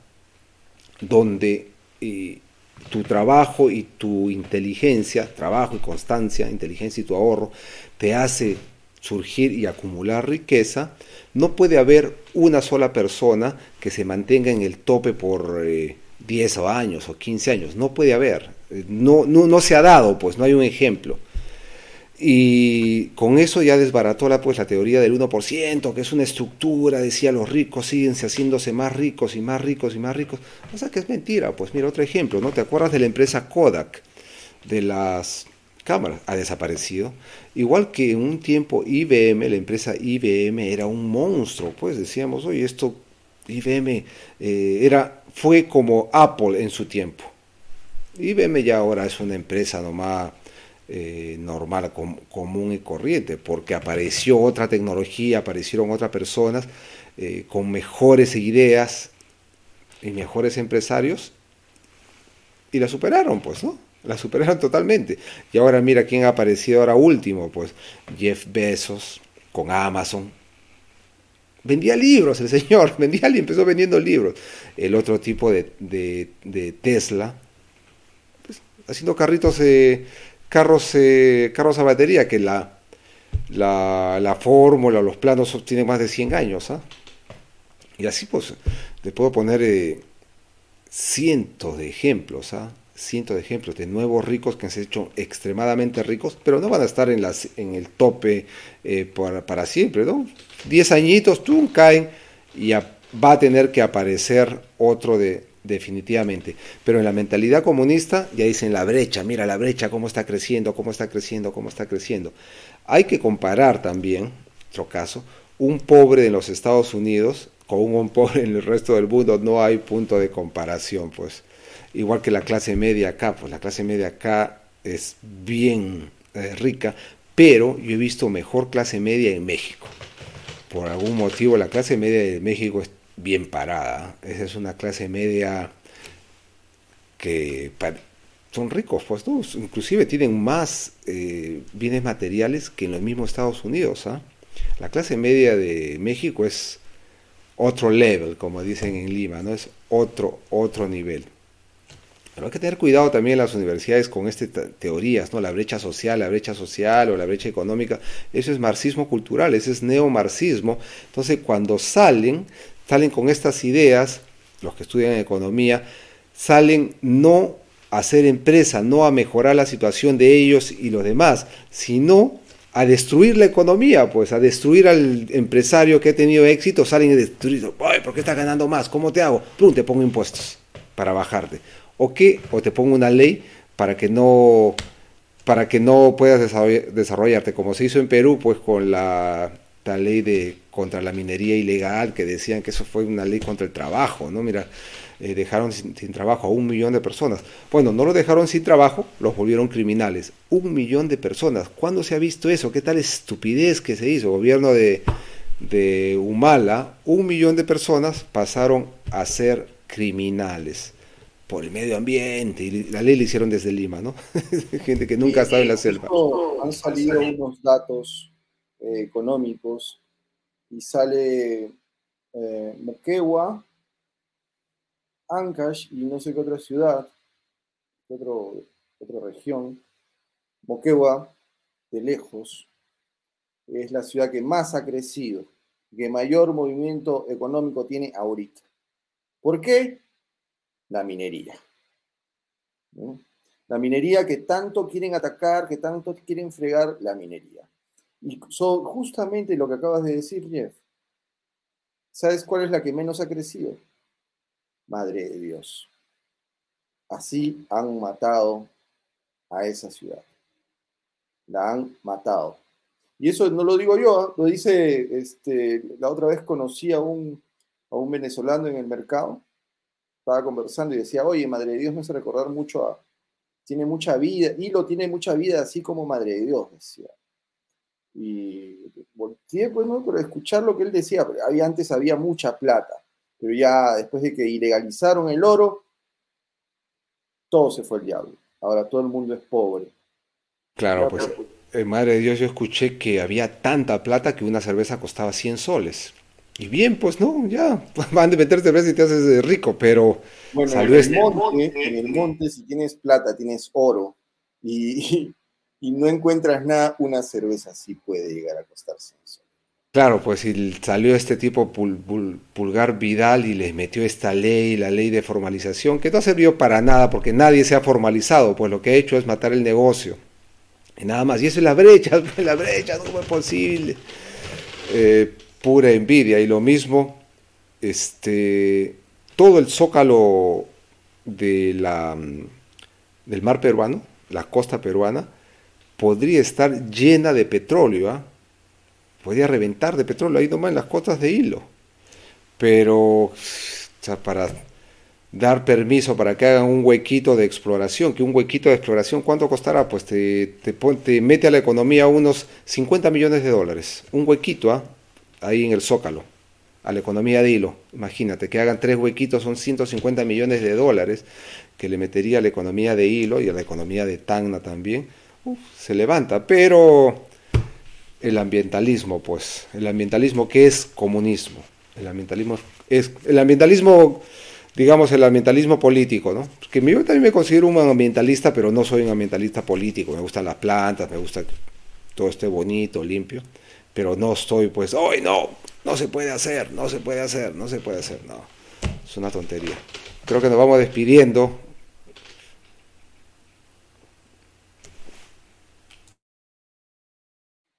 donde eh, tu trabajo y tu inteligencia, trabajo y constancia, inteligencia y tu ahorro, te hace surgir y acumular riqueza, no puede haber una sola persona que se mantenga en el tope por eh, 10 años o 15 años. No puede haber. No, no, no se ha dado, pues no hay un ejemplo. Y con eso ya desbarató la, pues, la teoría del 1%, que es una estructura, decía los ricos siguen haciéndose más ricos y más ricos y más ricos. O sea que es mentira, pues mira otro ejemplo, ¿no? ¿Te acuerdas de la empresa Kodak, de las cámaras? Ha desaparecido. Igual que en un tiempo IBM, la empresa IBM era un monstruo, pues decíamos, oye, esto IBM eh, era, fue como Apple en su tiempo. IBM ya ahora es una empresa nomás eh, normal, com- común y corriente, porque apareció otra tecnología, aparecieron otras personas eh, con mejores ideas y mejores empresarios y la superaron, pues, ¿no? La superaron totalmente. Y ahora mira quién ha aparecido ahora último, pues Jeff Bezos con Amazon. Vendía libros el señor, vendía, empezó vendiendo libros. El otro tipo de, de, de Tesla, pues, haciendo carritos, eh, carros, eh, carros a batería, que la, la, la fórmula, los planos tienen más de 100 años. ¿ah? Y así pues, le puedo poner eh, cientos de ejemplos, ¿ah? Cientos de ejemplos de nuevos ricos que se han hecho extremadamente ricos, pero no van a estar en, las, en el tope eh, para, para siempre, ¿no? Diez añitos, tú caen y va a tener que aparecer otro de definitivamente. Pero en la mentalidad comunista ya dicen la brecha, mira la brecha, cómo está creciendo, cómo está creciendo, cómo está creciendo. Hay que comparar también, otro caso, un pobre en los Estados Unidos con un pobre en el resto del mundo, no hay punto de comparación, pues igual que la clase media acá, pues la clase media acá es bien eh, rica, pero yo he visto mejor clase media en México. Por algún motivo la clase media de México es bien parada. Esa es una clase media que son ricos, pues, ¿no? inclusive tienen más eh, bienes materiales que en los mismos Estados Unidos. ¿ah? La clase media de México es otro level, como dicen en Lima, ¿no? Es otro, otro nivel. Pero hay que tener cuidado también en las universidades con estas teorías, ¿no? La brecha social, la brecha social o la brecha económica. Eso es marxismo cultural, eso es neomarxismo. Entonces, cuando salen, salen con estas ideas, los que estudian economía, salen no a hacer empresa, no a mejorar la situación de ellos y los demás, sino a destruir la economía, pues a destruir al empresario que ha tenido éxito, salen y destruir, Ay, ¿por qué estás ganando más? ¿Cómo te hago? Plum, te pongo impuestos para bajarte. ¿O qué? O te pongo una ley para que no para que no puedas desarrollarte, como se hizo en Perú, pues con la, la, ley de contra la minería ilegal, que decían que eso fue una ley contra el trabajo, ¿no? Mira, eh, dejaron sin, trabajo a un millón de personas. Bueno, no lo dejaron sin trabajo, los volvieron criminales. Un millón de personas. ¿Cuándo se ha visto eso? ¿Qué tal estupidez que se hizo? Gobierno de, de Humala, un millón de personas pasaron a ser criminales por el medio ambiente, y la ley la hicieron desde Lima, ¿no? Gente que nunca ha estado en la selva. Han salido unos datos eh, económicos y sale eh, Moquegua, Ancash y no sé qué otra ciudad, otro, otra región. Moquegua, de lejos, es la ciudad que más ha crecido, que mayor movimiento económico tiene ahorita. ¿Por qué? La minería. La minería que tanto quieren atacar, que tanto quieren fregar la minería. Y son justamente lo que acabas de decir, Jeff. ¿Sabes cuál es la que menos ha crecido? Madre de Dios. Así han matado a esa ciudad. La han matado. Y eso no lo digo yo, ¿eh? lo dice, este, la otra vez conocí a un, a un venezolano en el mercado estaba conversando y decía, oye, Madre de Dios me hace recordar mucho a, tiene mucha vida, y lo tiene mucha vida así como Madre de Dios, decía. Y volteé, pues, ¿no? Pero escuchar lo que él decía, había, antes había mucha plata, pero ya después de que ilegalizaron el oro, todo se fue al diablo. Ahora todo el mundo es pobre. Claro, pues, eh, Madre de Dios, yo escuché que había tanta plata que una cerveza costaba 100 soles. Y bien, pues no, ya, van de meter cerveza y te haces rico, pero bueno, en, el monte, en el monte, si tienes plata, tienes oro y, y, no encuentras nada, una cerveza sí puede llegar a costarse eso. Claro, pues si salió este tipo Pulgar Vidal y les metió esta ley, la ley de formalización, que no sirvió para nada porque nadie se ha formalizado, pues lo que ha hecho es matar el negocio. Y nada más, y eso es la brecha, la brecha, ¿cómo es posible? Eh, pura envidia. Y lo mismo, este, todo el zócalo de la, del mar peruano, la costa peruana, podría estar llena de petróleo. ¿ah? Podría reventar de petróleo ahí nomás en las costas de hilo. Pero para dar permiso para que hagan un huequito de exploración, que un huequito de exploración, ¿cuánto costará? Pues te, te, te mete a la economía unos 50 millones de dólares. Un huequito, ¿ah? Ahí en el Zócalo, a la economía de hilo. Imagínate, que hagan tres huequitos son 150 millones de dólares que le metería a la economía de hilo y a la economía de Tacna también. se levanta, pero el ambientalismo, pues, el ambientalismo, ¿qué es comunismo? El ambientalismo es el ambientalismo, digamos, el ambientalismo político, ¿no? Que yo también me considero un ambientalista, pero no soy un ambientalista político. Me gustan las plantas, me gusta todo esté bonito, limpio pero no estoy pues, hoy no, no se puede hacer, no se puede hacer, no se puede hacer, no, es una tontería. Creo que nos vamos despidiendo.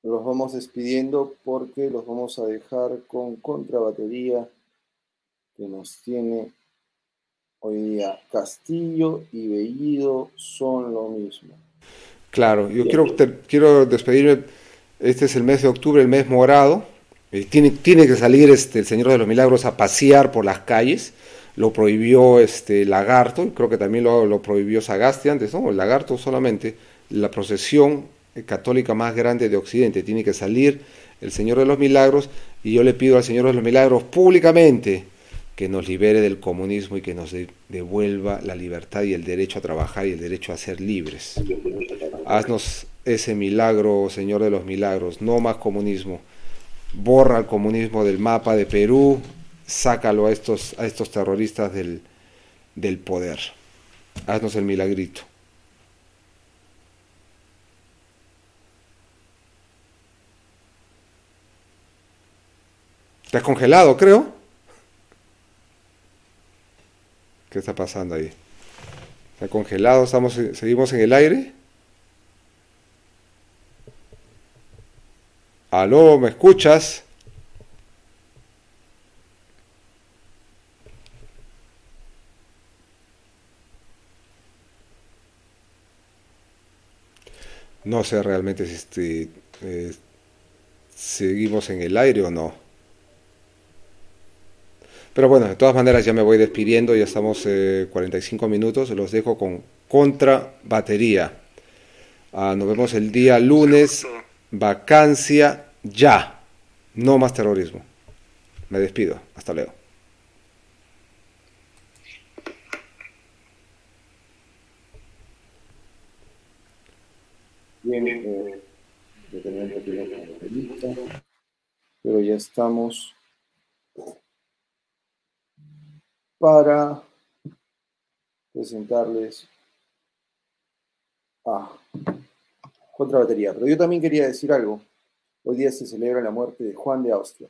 Los vamos despidiendo porque los vamos a dejar con contrabatería que nos tiene hoy día. Castillo y Bellido son lo mismo. Claro, yo quiero, quiero despedirme este es el mes de octubre, el mes morado. Eh, tiene, tiene que salir este, el Señor de los Milagros a pasear por las calles. Lo prohibió este Lagarto, creo que también lo, prohibió Sagasti antes, ¿no? El Lagarto solamente. La procesión católica más grande de Occidente. Tiene que salir el Señor de los Milagros y yo le pido al Señor de los Milagros públicamente que nos libere del comunismo y que nos devuelva la libertad y el derecho a trabajar y el derecho a ser libres. Haznos ese milagro, Señor de los milagros, no más comunismo. Borra el comunismo del mapa de Perú, sácalo a estos, a estos terroristas del, del poder. Haznos el milagrito. ¿Te congelado, creo? ¿Qué está pasando ahí? ¿Está congelado? ¿Estamos, ¿Seguimos en el aire? Aló, ¿me escuchas? No sé realmente si este, eh, seguimos en el aire o no. Pero bueno, de todas maneras ya me voy despidiendo, ya estamos 45 minutos, los dejo con contra batería. Ah, nos vemos el día lunes, vacancia ya, no más terrorismo. Me despido, hasta luego. Eh, pero ya estamos para presentarles a contra batería. Pero yo también quería decir algo. Hoy día se celebra la muerte de Juan de Austria,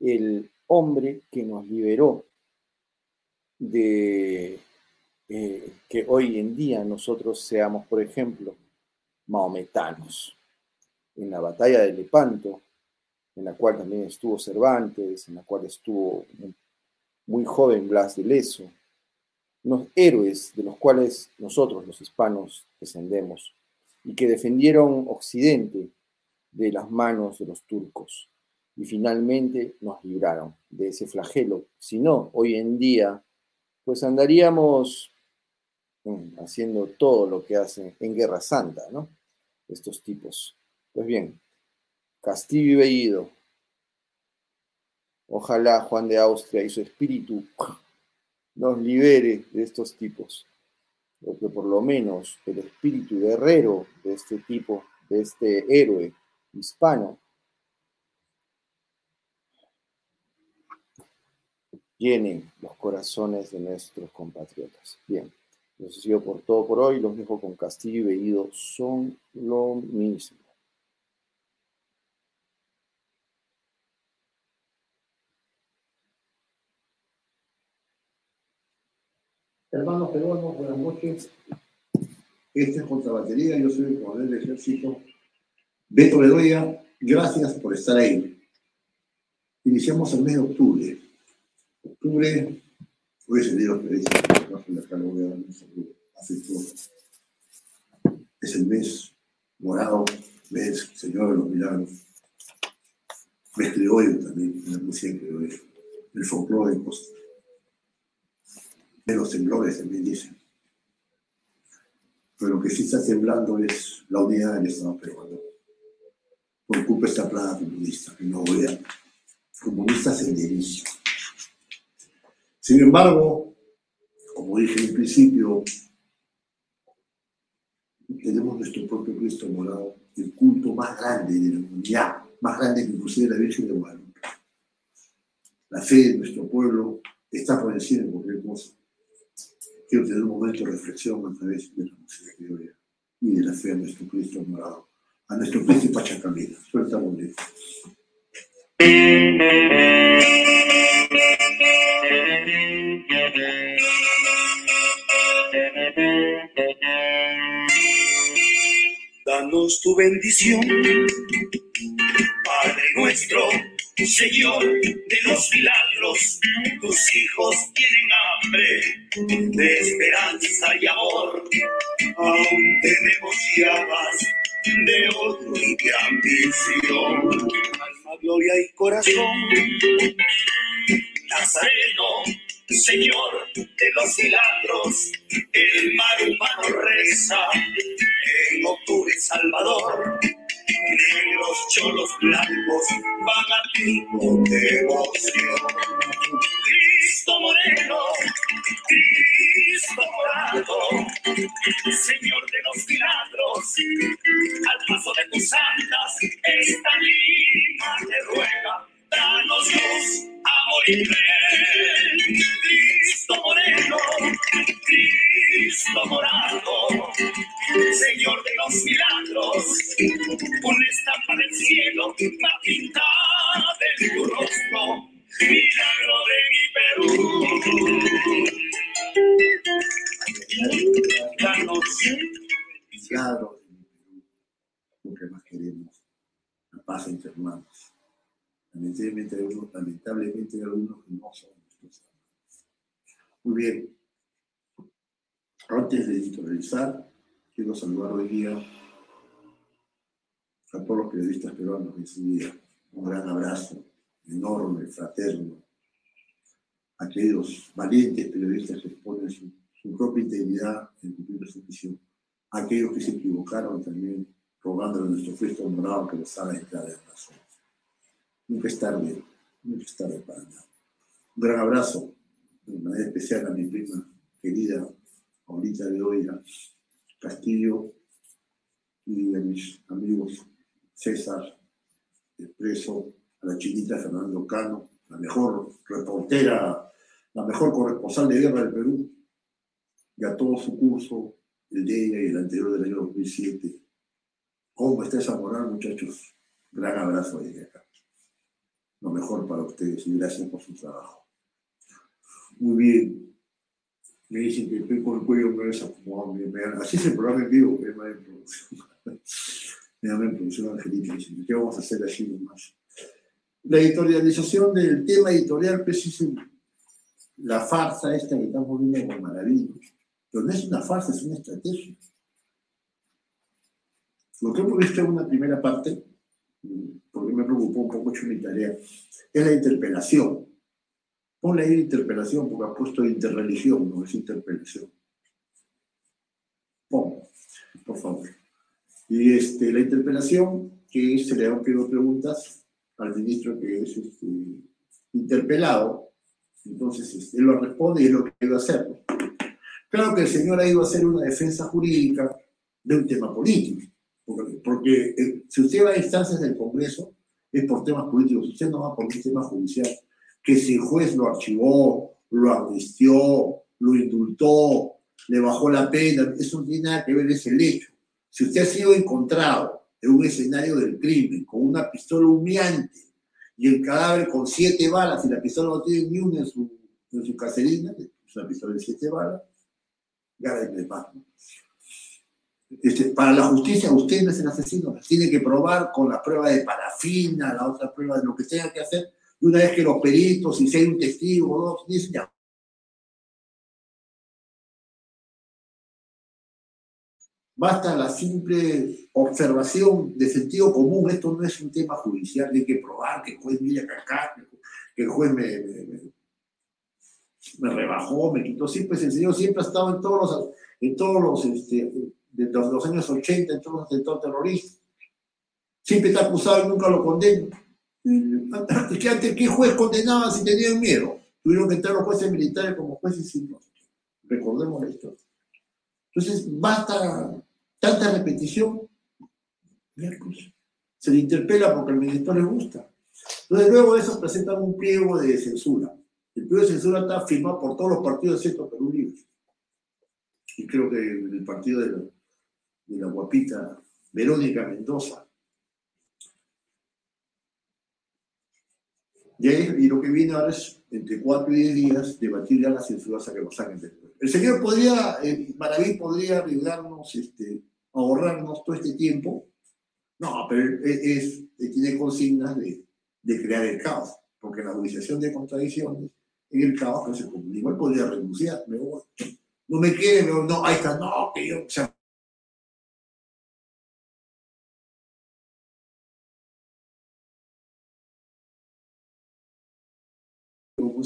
el hombre que nos liberó de eh, que hoy en día nosotros seamos, por ejemplo, maometanos. En la batalla de Lepanto, en la cual también estuvo Cervantes, en la cual estuvo muy joven Blas de Leso, unos héroes de los cuales nosotros, los hispanos, descendemos, y que defendieron Occidente de las manos de los turcos, y finalmente nos libraron de ese flagelo. Si no, hoy en día, pues andaríamos mm, haciendo todo lo que hacen en Guerra Santa, ¿no? estos tipos. Pues bien, Castillo y Bellido. Ojalá Juan de Austria y su espíritu nos libere de estos tipos. O que por lo menos el espíritu guerrero de este tipo, de este héroe hispano, llene los corazones de nuestros compatriotas. Bien. Ha sido por todo por hoy. Los dejo con Castillo y Bellido. Son lo mismo. Hermanos peruanos, buenas noches. Esta es Contrabatería, yo soy el coronel del ejército. Beto Bedoya, gracias por estar ahí. Iniciamos el mes de octubre. Octubre Hoy es el día de Es el mes morado, mes Señor de los Milagros. Mes criollo también, la música criolla. El folclore de Costa. De los temblores también dicen. Pero lo que sí está temblando es la unidad del Estado peruano. Por culpa de esta plaga comunista, que no voy a. Comunistas en inicio. Sin embargo, como dije en principio, tenemos nuestro propio Cristo morado, el culto más grande de la humanidad, más grande que inclusive la Virgen de Guadalupe. La fe de nuestro pueblo está por encima de cualquier cosa. Quiero tener un momento de reflexión a través de la música y de la fe a nuestro Cristo morado, a nuestro príncipe Pachacamila. Suelta bonito. Danos tu bendición, Padre nuestro, Señor de los milagros, tus hijos tienen hambre de esperanza y amor. Aún tenemos llamas de otro y de ambición. Alma, gloria y corazón, Nazareno Señor de los milagros, el mar humano reza, en octubre Salvador, negros cholos blancos van a ti con devoción. Cristo moreno, Cristo morado, Señor de los milagros, al paso de tus santas, esta lima te ruega danos luz, amor y. Cristo moreno, Cristo morado, Señor de los milagros, una estampa del cielo va pintada en tu rostro, milagro de mi Perú. Danos milagro de mi Perú, lo que más queremos, la paz entre hermanos Lamentablemente hay algunos, que no son nuestros hermanos. Muy bien. Antes de editorializar, quiero saludar hoy día a todos los periodistas peruanos en su día. Un gran abrazo, enorme, fraterno. A aquellos valientes periodistas que exponen su, propia integridad en cumplir su misión. Aquellos que se equivocaron también, rogándole a nuestro Cristo honrado que los haga entrar en razón. Nunca es tarde, nunca es tarde para nada. Un gran abrazo, de manera especial a mi prima querida, ahorita de hoy, Castillo, y a mis amigos César, Expreso, a la chinita Fernando Cano, la mejor reportera, la mejor corresponsal de guerra del Perú, y a todo su curso, el de ella y el anterior del año 2007. ¿Cómo está esa moral, muchachos? Gran abrazo desde acá. Lo mejor para ustedes y gracias por su trabajo. Muy bien. Me dicen que estoy con el cuello me desacomodado. Así es el programa en vivo, es más en producción. Me llama en producción Angelita. ¿qué vamos a hacer así nomás? La editorialización del tema editorial, pues es la farsa esta que estamos viendo con maravilla. Pero no es una farsa, es una estrategia. Lo que hemos visto en una primera parte, porque me preocupó un poco hecho mi tarea, es la interpelación. Ponle ahí interpelación, porque ha puesto interreligión, no es interpelación. Pon, por favor. Y este, la interpelación, que se le han pedido preguntas al ministro que es este, interpelado, entonces este, él lo responde y es lo que ido a hacer. Claro que el señor ha ido a hacer una defensa jurídica de un tema político, porque, eh, si usted va a instancias del Congreso, es por temas políticos, usted no va por un tema judicial, que si el juez lo archivó, lo amnistió, lo indultó, le bajó la pena, eso no tiene nada que ver, es el hecho. Si usted ha sido encontrado en un escenario del crimen con una pistola humeante y el cadáver con siete balas y la pistola no tiene ni una en su, en su caserina, es una pistola de siete balas, ya de paz. Este, para la justicia usted no es el asesino, tiene que probar con la prueba de parafina, la otra prueba de lo que tenga que hacer, y una vez que los peritos, si hay un testigo o dos, dicen ya, Basta la simple observación de sentido común. Esto no es un tema judicial, hay que probar que el juez mira acá, que el juez me, me, me, rebajó, me quitó. Siempre el señor siempre ha estado en todos los, en todos los, este, de los, años 80, en todos los atentados terroristas. Siempre está acusado y nunca lo condena. ¿Qué, ¿Qué juez condenaba si tenían miedo? Tuvieron que entrar los jueces militares como jueces no. Recordemos esto. Entonces, basta Tanta repetición, se le interpela porque al ministro le gusta. Entonces luego de eso presentan un pliego de censura. El pliego de censura está firmado por todos los partidos de Centro Perú Libre. Y creo que el partido de de la guapita Verónica Mendoza. Y, lo que viene ahora es, entre cuatro y diez días, debatir ya la censura que lo saquen del El señor podría, eh, Maraví podría ayudarnos este, ahorrarnos todo este tiempo. No, pero es, tiene consignas de, de, crear el caos, porque la movilización de contradicciones en el caos que se comunica, podría renunciar. No me quiere, no, ahí está, no, que yo, o sea,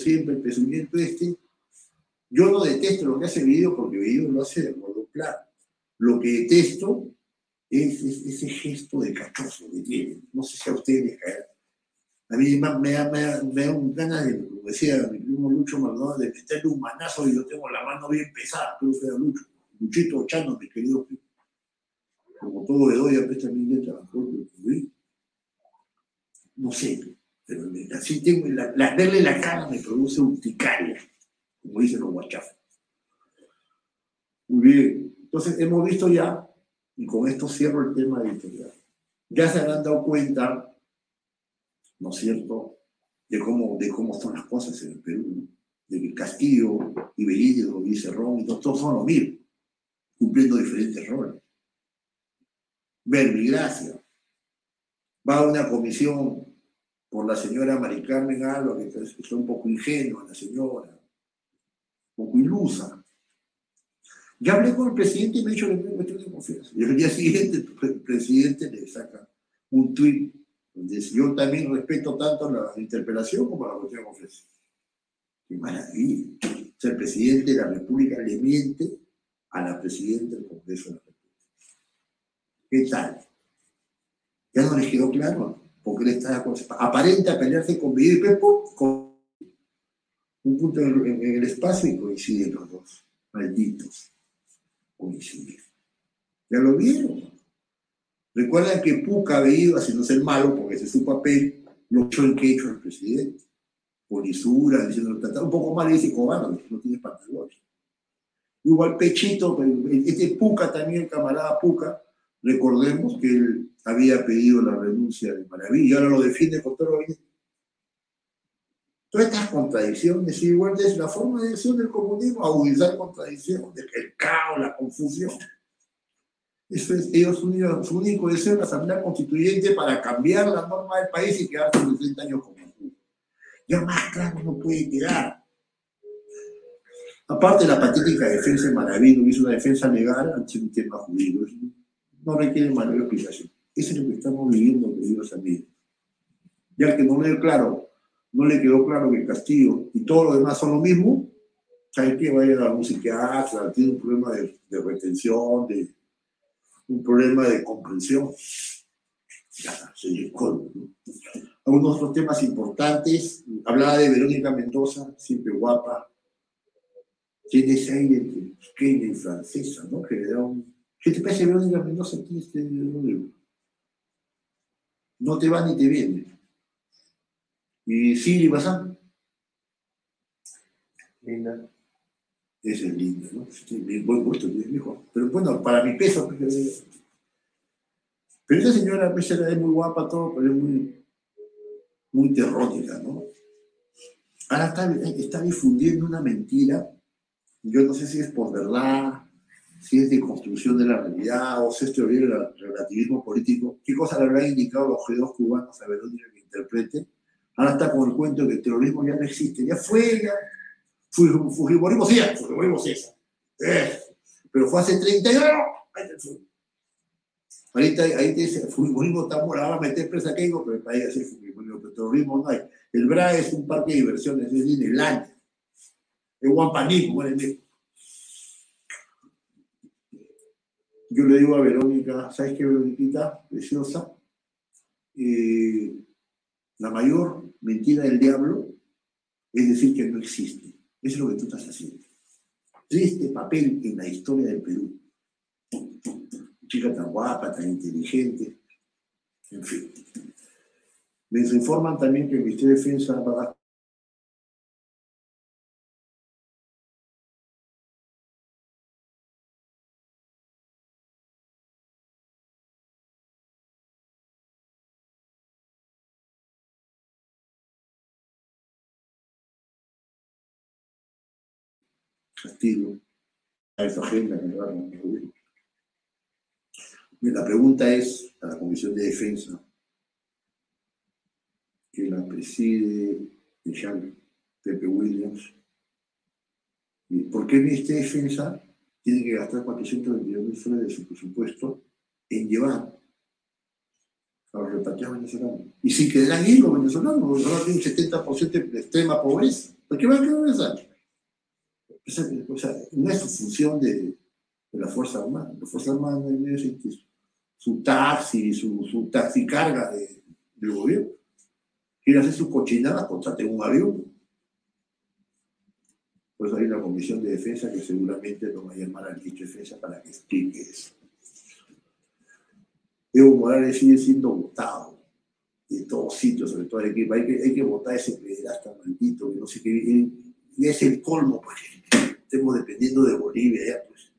siempre, el presumiento este, yo no detesto lo que hace video porque video lo hace de modo claro. Lo que detesto es, ese gesto de cachoso que tiene. No sé si a ustedes les cae. A mí me, me, me, me da un ganas de, como decía mi primo Lucho Maldonado, de meterle un manazo y yo tengo la mano bien pesada, creo que Lucho. Luchito Chano, mi querido Como todo de hoy, a también le trabajó, no sé, así tengo, la, la, la cara me produce urticaria, como dicen los guachafos. Muy bien. Entonces, hemos visto ya, y con esto cierro el tema editorial, ya se han dado cuenta, ¿no es cierto?, de cómo, de cómo son las cosas en el Perú, de que Castillo y Bellido y Cerrón y todos son los mismos, cumpliendo diferentes roles. Verbigracia. Va a una comisión por la señora Mari Carmen Alba, que es un poco ingenua la señora, un poco ilusa, ya hablé con el presidente y me ha dicho que no cuestión de confianza. Y el día siguiente el presidente le saca un tuit donde dice, yo también respeto tanto la interpelación como la cuestión de conferencia. Qué maravilla. O el presidente de la República le miente a la presidenta del Congreso de la República. ¿Qué tal? Ya no les quedó claro, porque él está aparenta pelearse con Vidal con un punto en, el espacio y coinciden los dos. Malditos. Coinciden. Ya lo vieron. Recuerdan que Puca había ido haciéndose el malo porque ese es su papel, lo echó en quecho al presidente. Polisura, diciendo, un poco mal, dice cobarde, no tiene pantalones. Igual Pechito, este Puca también, camarada Puca, recordemos que él había pedido la renuncia de Maravilla y ahora lo defiende con todo bien. Todas estas contradicciones, igual es la forma de acción del comunismo, agudizar contradicciones, el caos, la confusión. Eso es, ellos su único deseo es la Asamblea Constituyente para cambiar la norma del país y quedarse los 30 años como tú. Ya más claro no puede quedar. Aparte la patética defensa de Maravillo, hizo una defensa legal ante un tema jurídico. No requiere mayor explicación. Eso es lo que estamos viviendo, queridos amigos. Ya que no le claro, no le quedó claro que el Castillo y todo lo demás son lo mismo, ¿sabe que Vaya a un psiquiatra, tiene un problema de, retención, de, un problema de comprensión. Ya, Algunos otros temas importantes. Hablaba de Verónica Mendoza, siempre guapa. Tiene ese aire pequeña y francesa, ¿no? Que. ¿Qué te parece Verónica Mendoza aquí este libro? No te va ni te viene. Y Siri Bazán. Linda. Esa es linda, ¿no? Tiene buen gusto, hijo. Pero bueno, para mi peso. Pero esa señora, pues, es muy guapa, todo, pero es muy, muy terrónica, ¿no? Ahora está, está difundiendo una mentira. Yo no sé si es por verdad, si es de construcción de la realidad, o si es teoría relativismo político. ¿Qué cosa le habrán indicado los G2 cubanos a Verónica que interprete? Ahora está con el cuento de que el terrorismo ya no existe, ya fue, ya Fujimorismo sí, Fujimorismo sí. Eh, pero fue hace 30 años. Ahorita ahí te dice, Fujimorismo está morado, a meter presa a Keiko, pero para ella sí Fujimorismo, pero terrorismo no hay. El BRA es un parque de diversiones, es Disneyland. Es Guampanismo, es Yo le digo a Verónica, ¿sabes qué, Verónica? Preciosa. La mayor mentira del diablo es decir que no existe. Eso es lo que tú estás haciendo. Triste papel en la historia del Perú. Chica tan guapa, tan inteligente. En fin. Me informan también que el Ministerio de Defensa va a A esa agenda que me La pregunta es a la Comisión de Defensa, que la preside Jean Pepe Williams, ¿por qué el de Defensa tiene que gastar 422 mil soles de su presupuesto en llevar a los repatriados venezolanos? Y si quedarán ahí los venezolanos, los venezolanos tienen un 70% de extrema pobreza. ¿Por qué van a quedar venezolanos? No es su función de, la Fuerza Armada. La Fuerza Armada no es su taxi, su, su taxi carga de, del gobierno. Quiere hacer su cochinada, contrate un avión. Pues hay una comisión de defensa que seguramente lo va a llamar al de defensa para que explique eso. Evo Morales sigue siendo votado en todos sitios, sobre todo el equipo. Hay que, hay que votar ese pederasta maldito, que no sé qué. Y es el colmo, porque estemos dependiendo de Bolivia, ya, pues,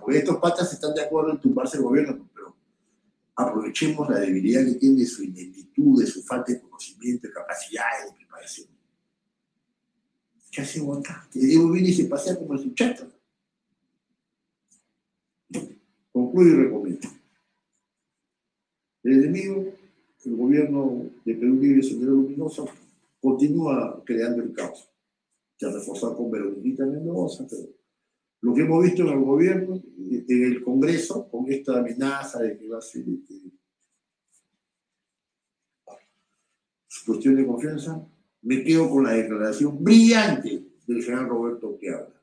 porque estos patas están de acuerdo en tumbarse el gobierno, pero aprovechemos la debilidad que tiene su ineptitud, de su falta de conocimiento, de capacidad, de preparación. ¿Qué hace acá? Que Diego viene y se pasea como el suchato. Concluyo y recomiendo. El enemigo, el gobierno de Perú Libre Sendero Luminoso, continúa creando el caos se reforzado con Verónica Mendoza, pero lo que hemos visto en el gobierno, en el Congreso, con esta amenaza de que va a ser este, cuestión de confianza, me quedo con la declaración brillante del general Roberto que habla.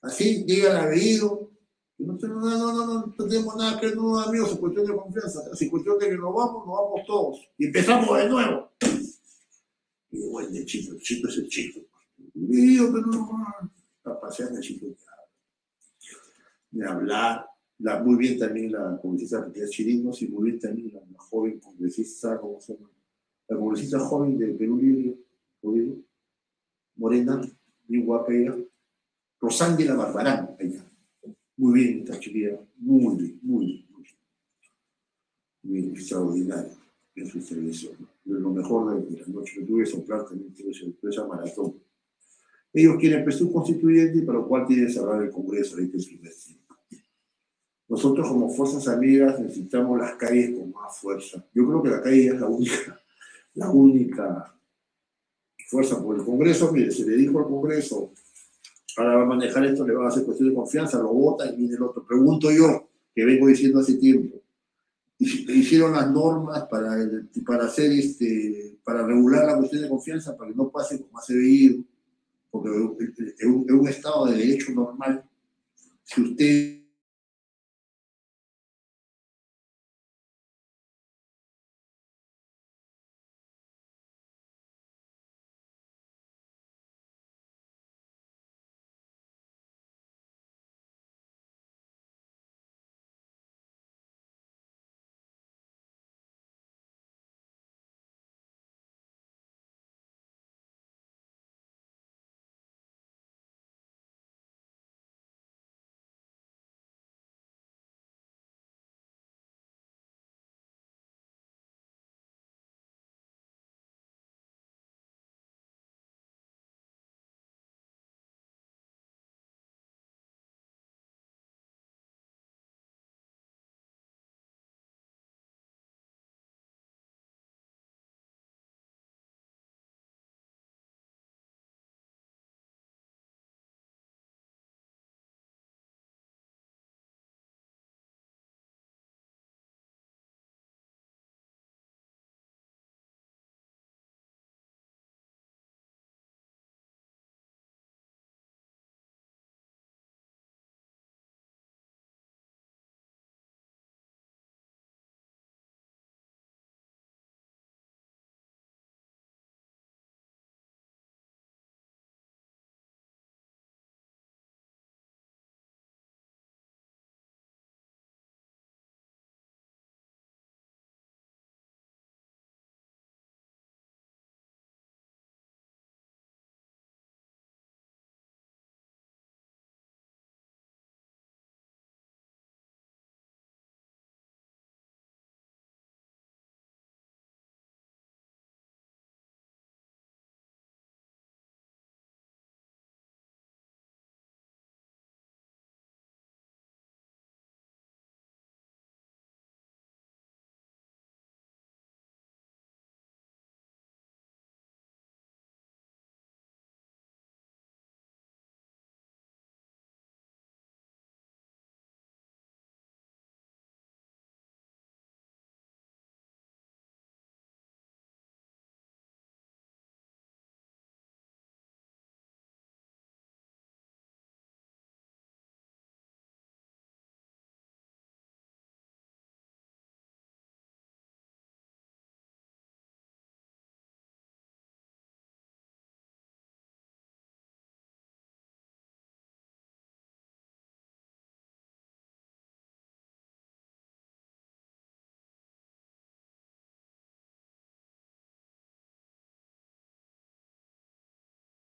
Así, diga el apellido, que no, no, no, no, tenemos nada que no, amigos, es cuestión de confianza, es cuestión de que nos vamos, nos vamos todos. Y empezamos de nuevo. Y bueno, el chico, el chico es el chico. Yo, pero no, paseando el chico. De hablar, la, muy bien también la congresista Matías Chirinos y muy bien también la, la joven congresista, ¿cómo se llama? La congresista joven de Perú Libre, morena, bien guapa ella, Rosángela Barbarán, ella. Muy bien esta chiquilla, muy bien, muy bien, muy bien. Muy bien, extraordinario en su servicio. Lo mejor de, de la noche que tuve soplar también tuve esa maratón. Ellos quieren empezar un constituyente, para lo cual que cerrar el Congreso primer tiempo. Nosotros como fuerzas amigas necesitamos las calles con más fuerza. Yo creo que la calle es la única, la única fuerza por el Congreso. Mire, se le dijo al Congreso, ahora va a manejar esto, le van a hacer cuestión de confianza, lo vota y viene el otro. Pregunto yo, que vengo diciendo hace tiempo, hicieron las normas para, el- para hacer este, para regular la cuestión de confianza, para que no pase como hace debido, porque en un, estado de derecho normal, si usted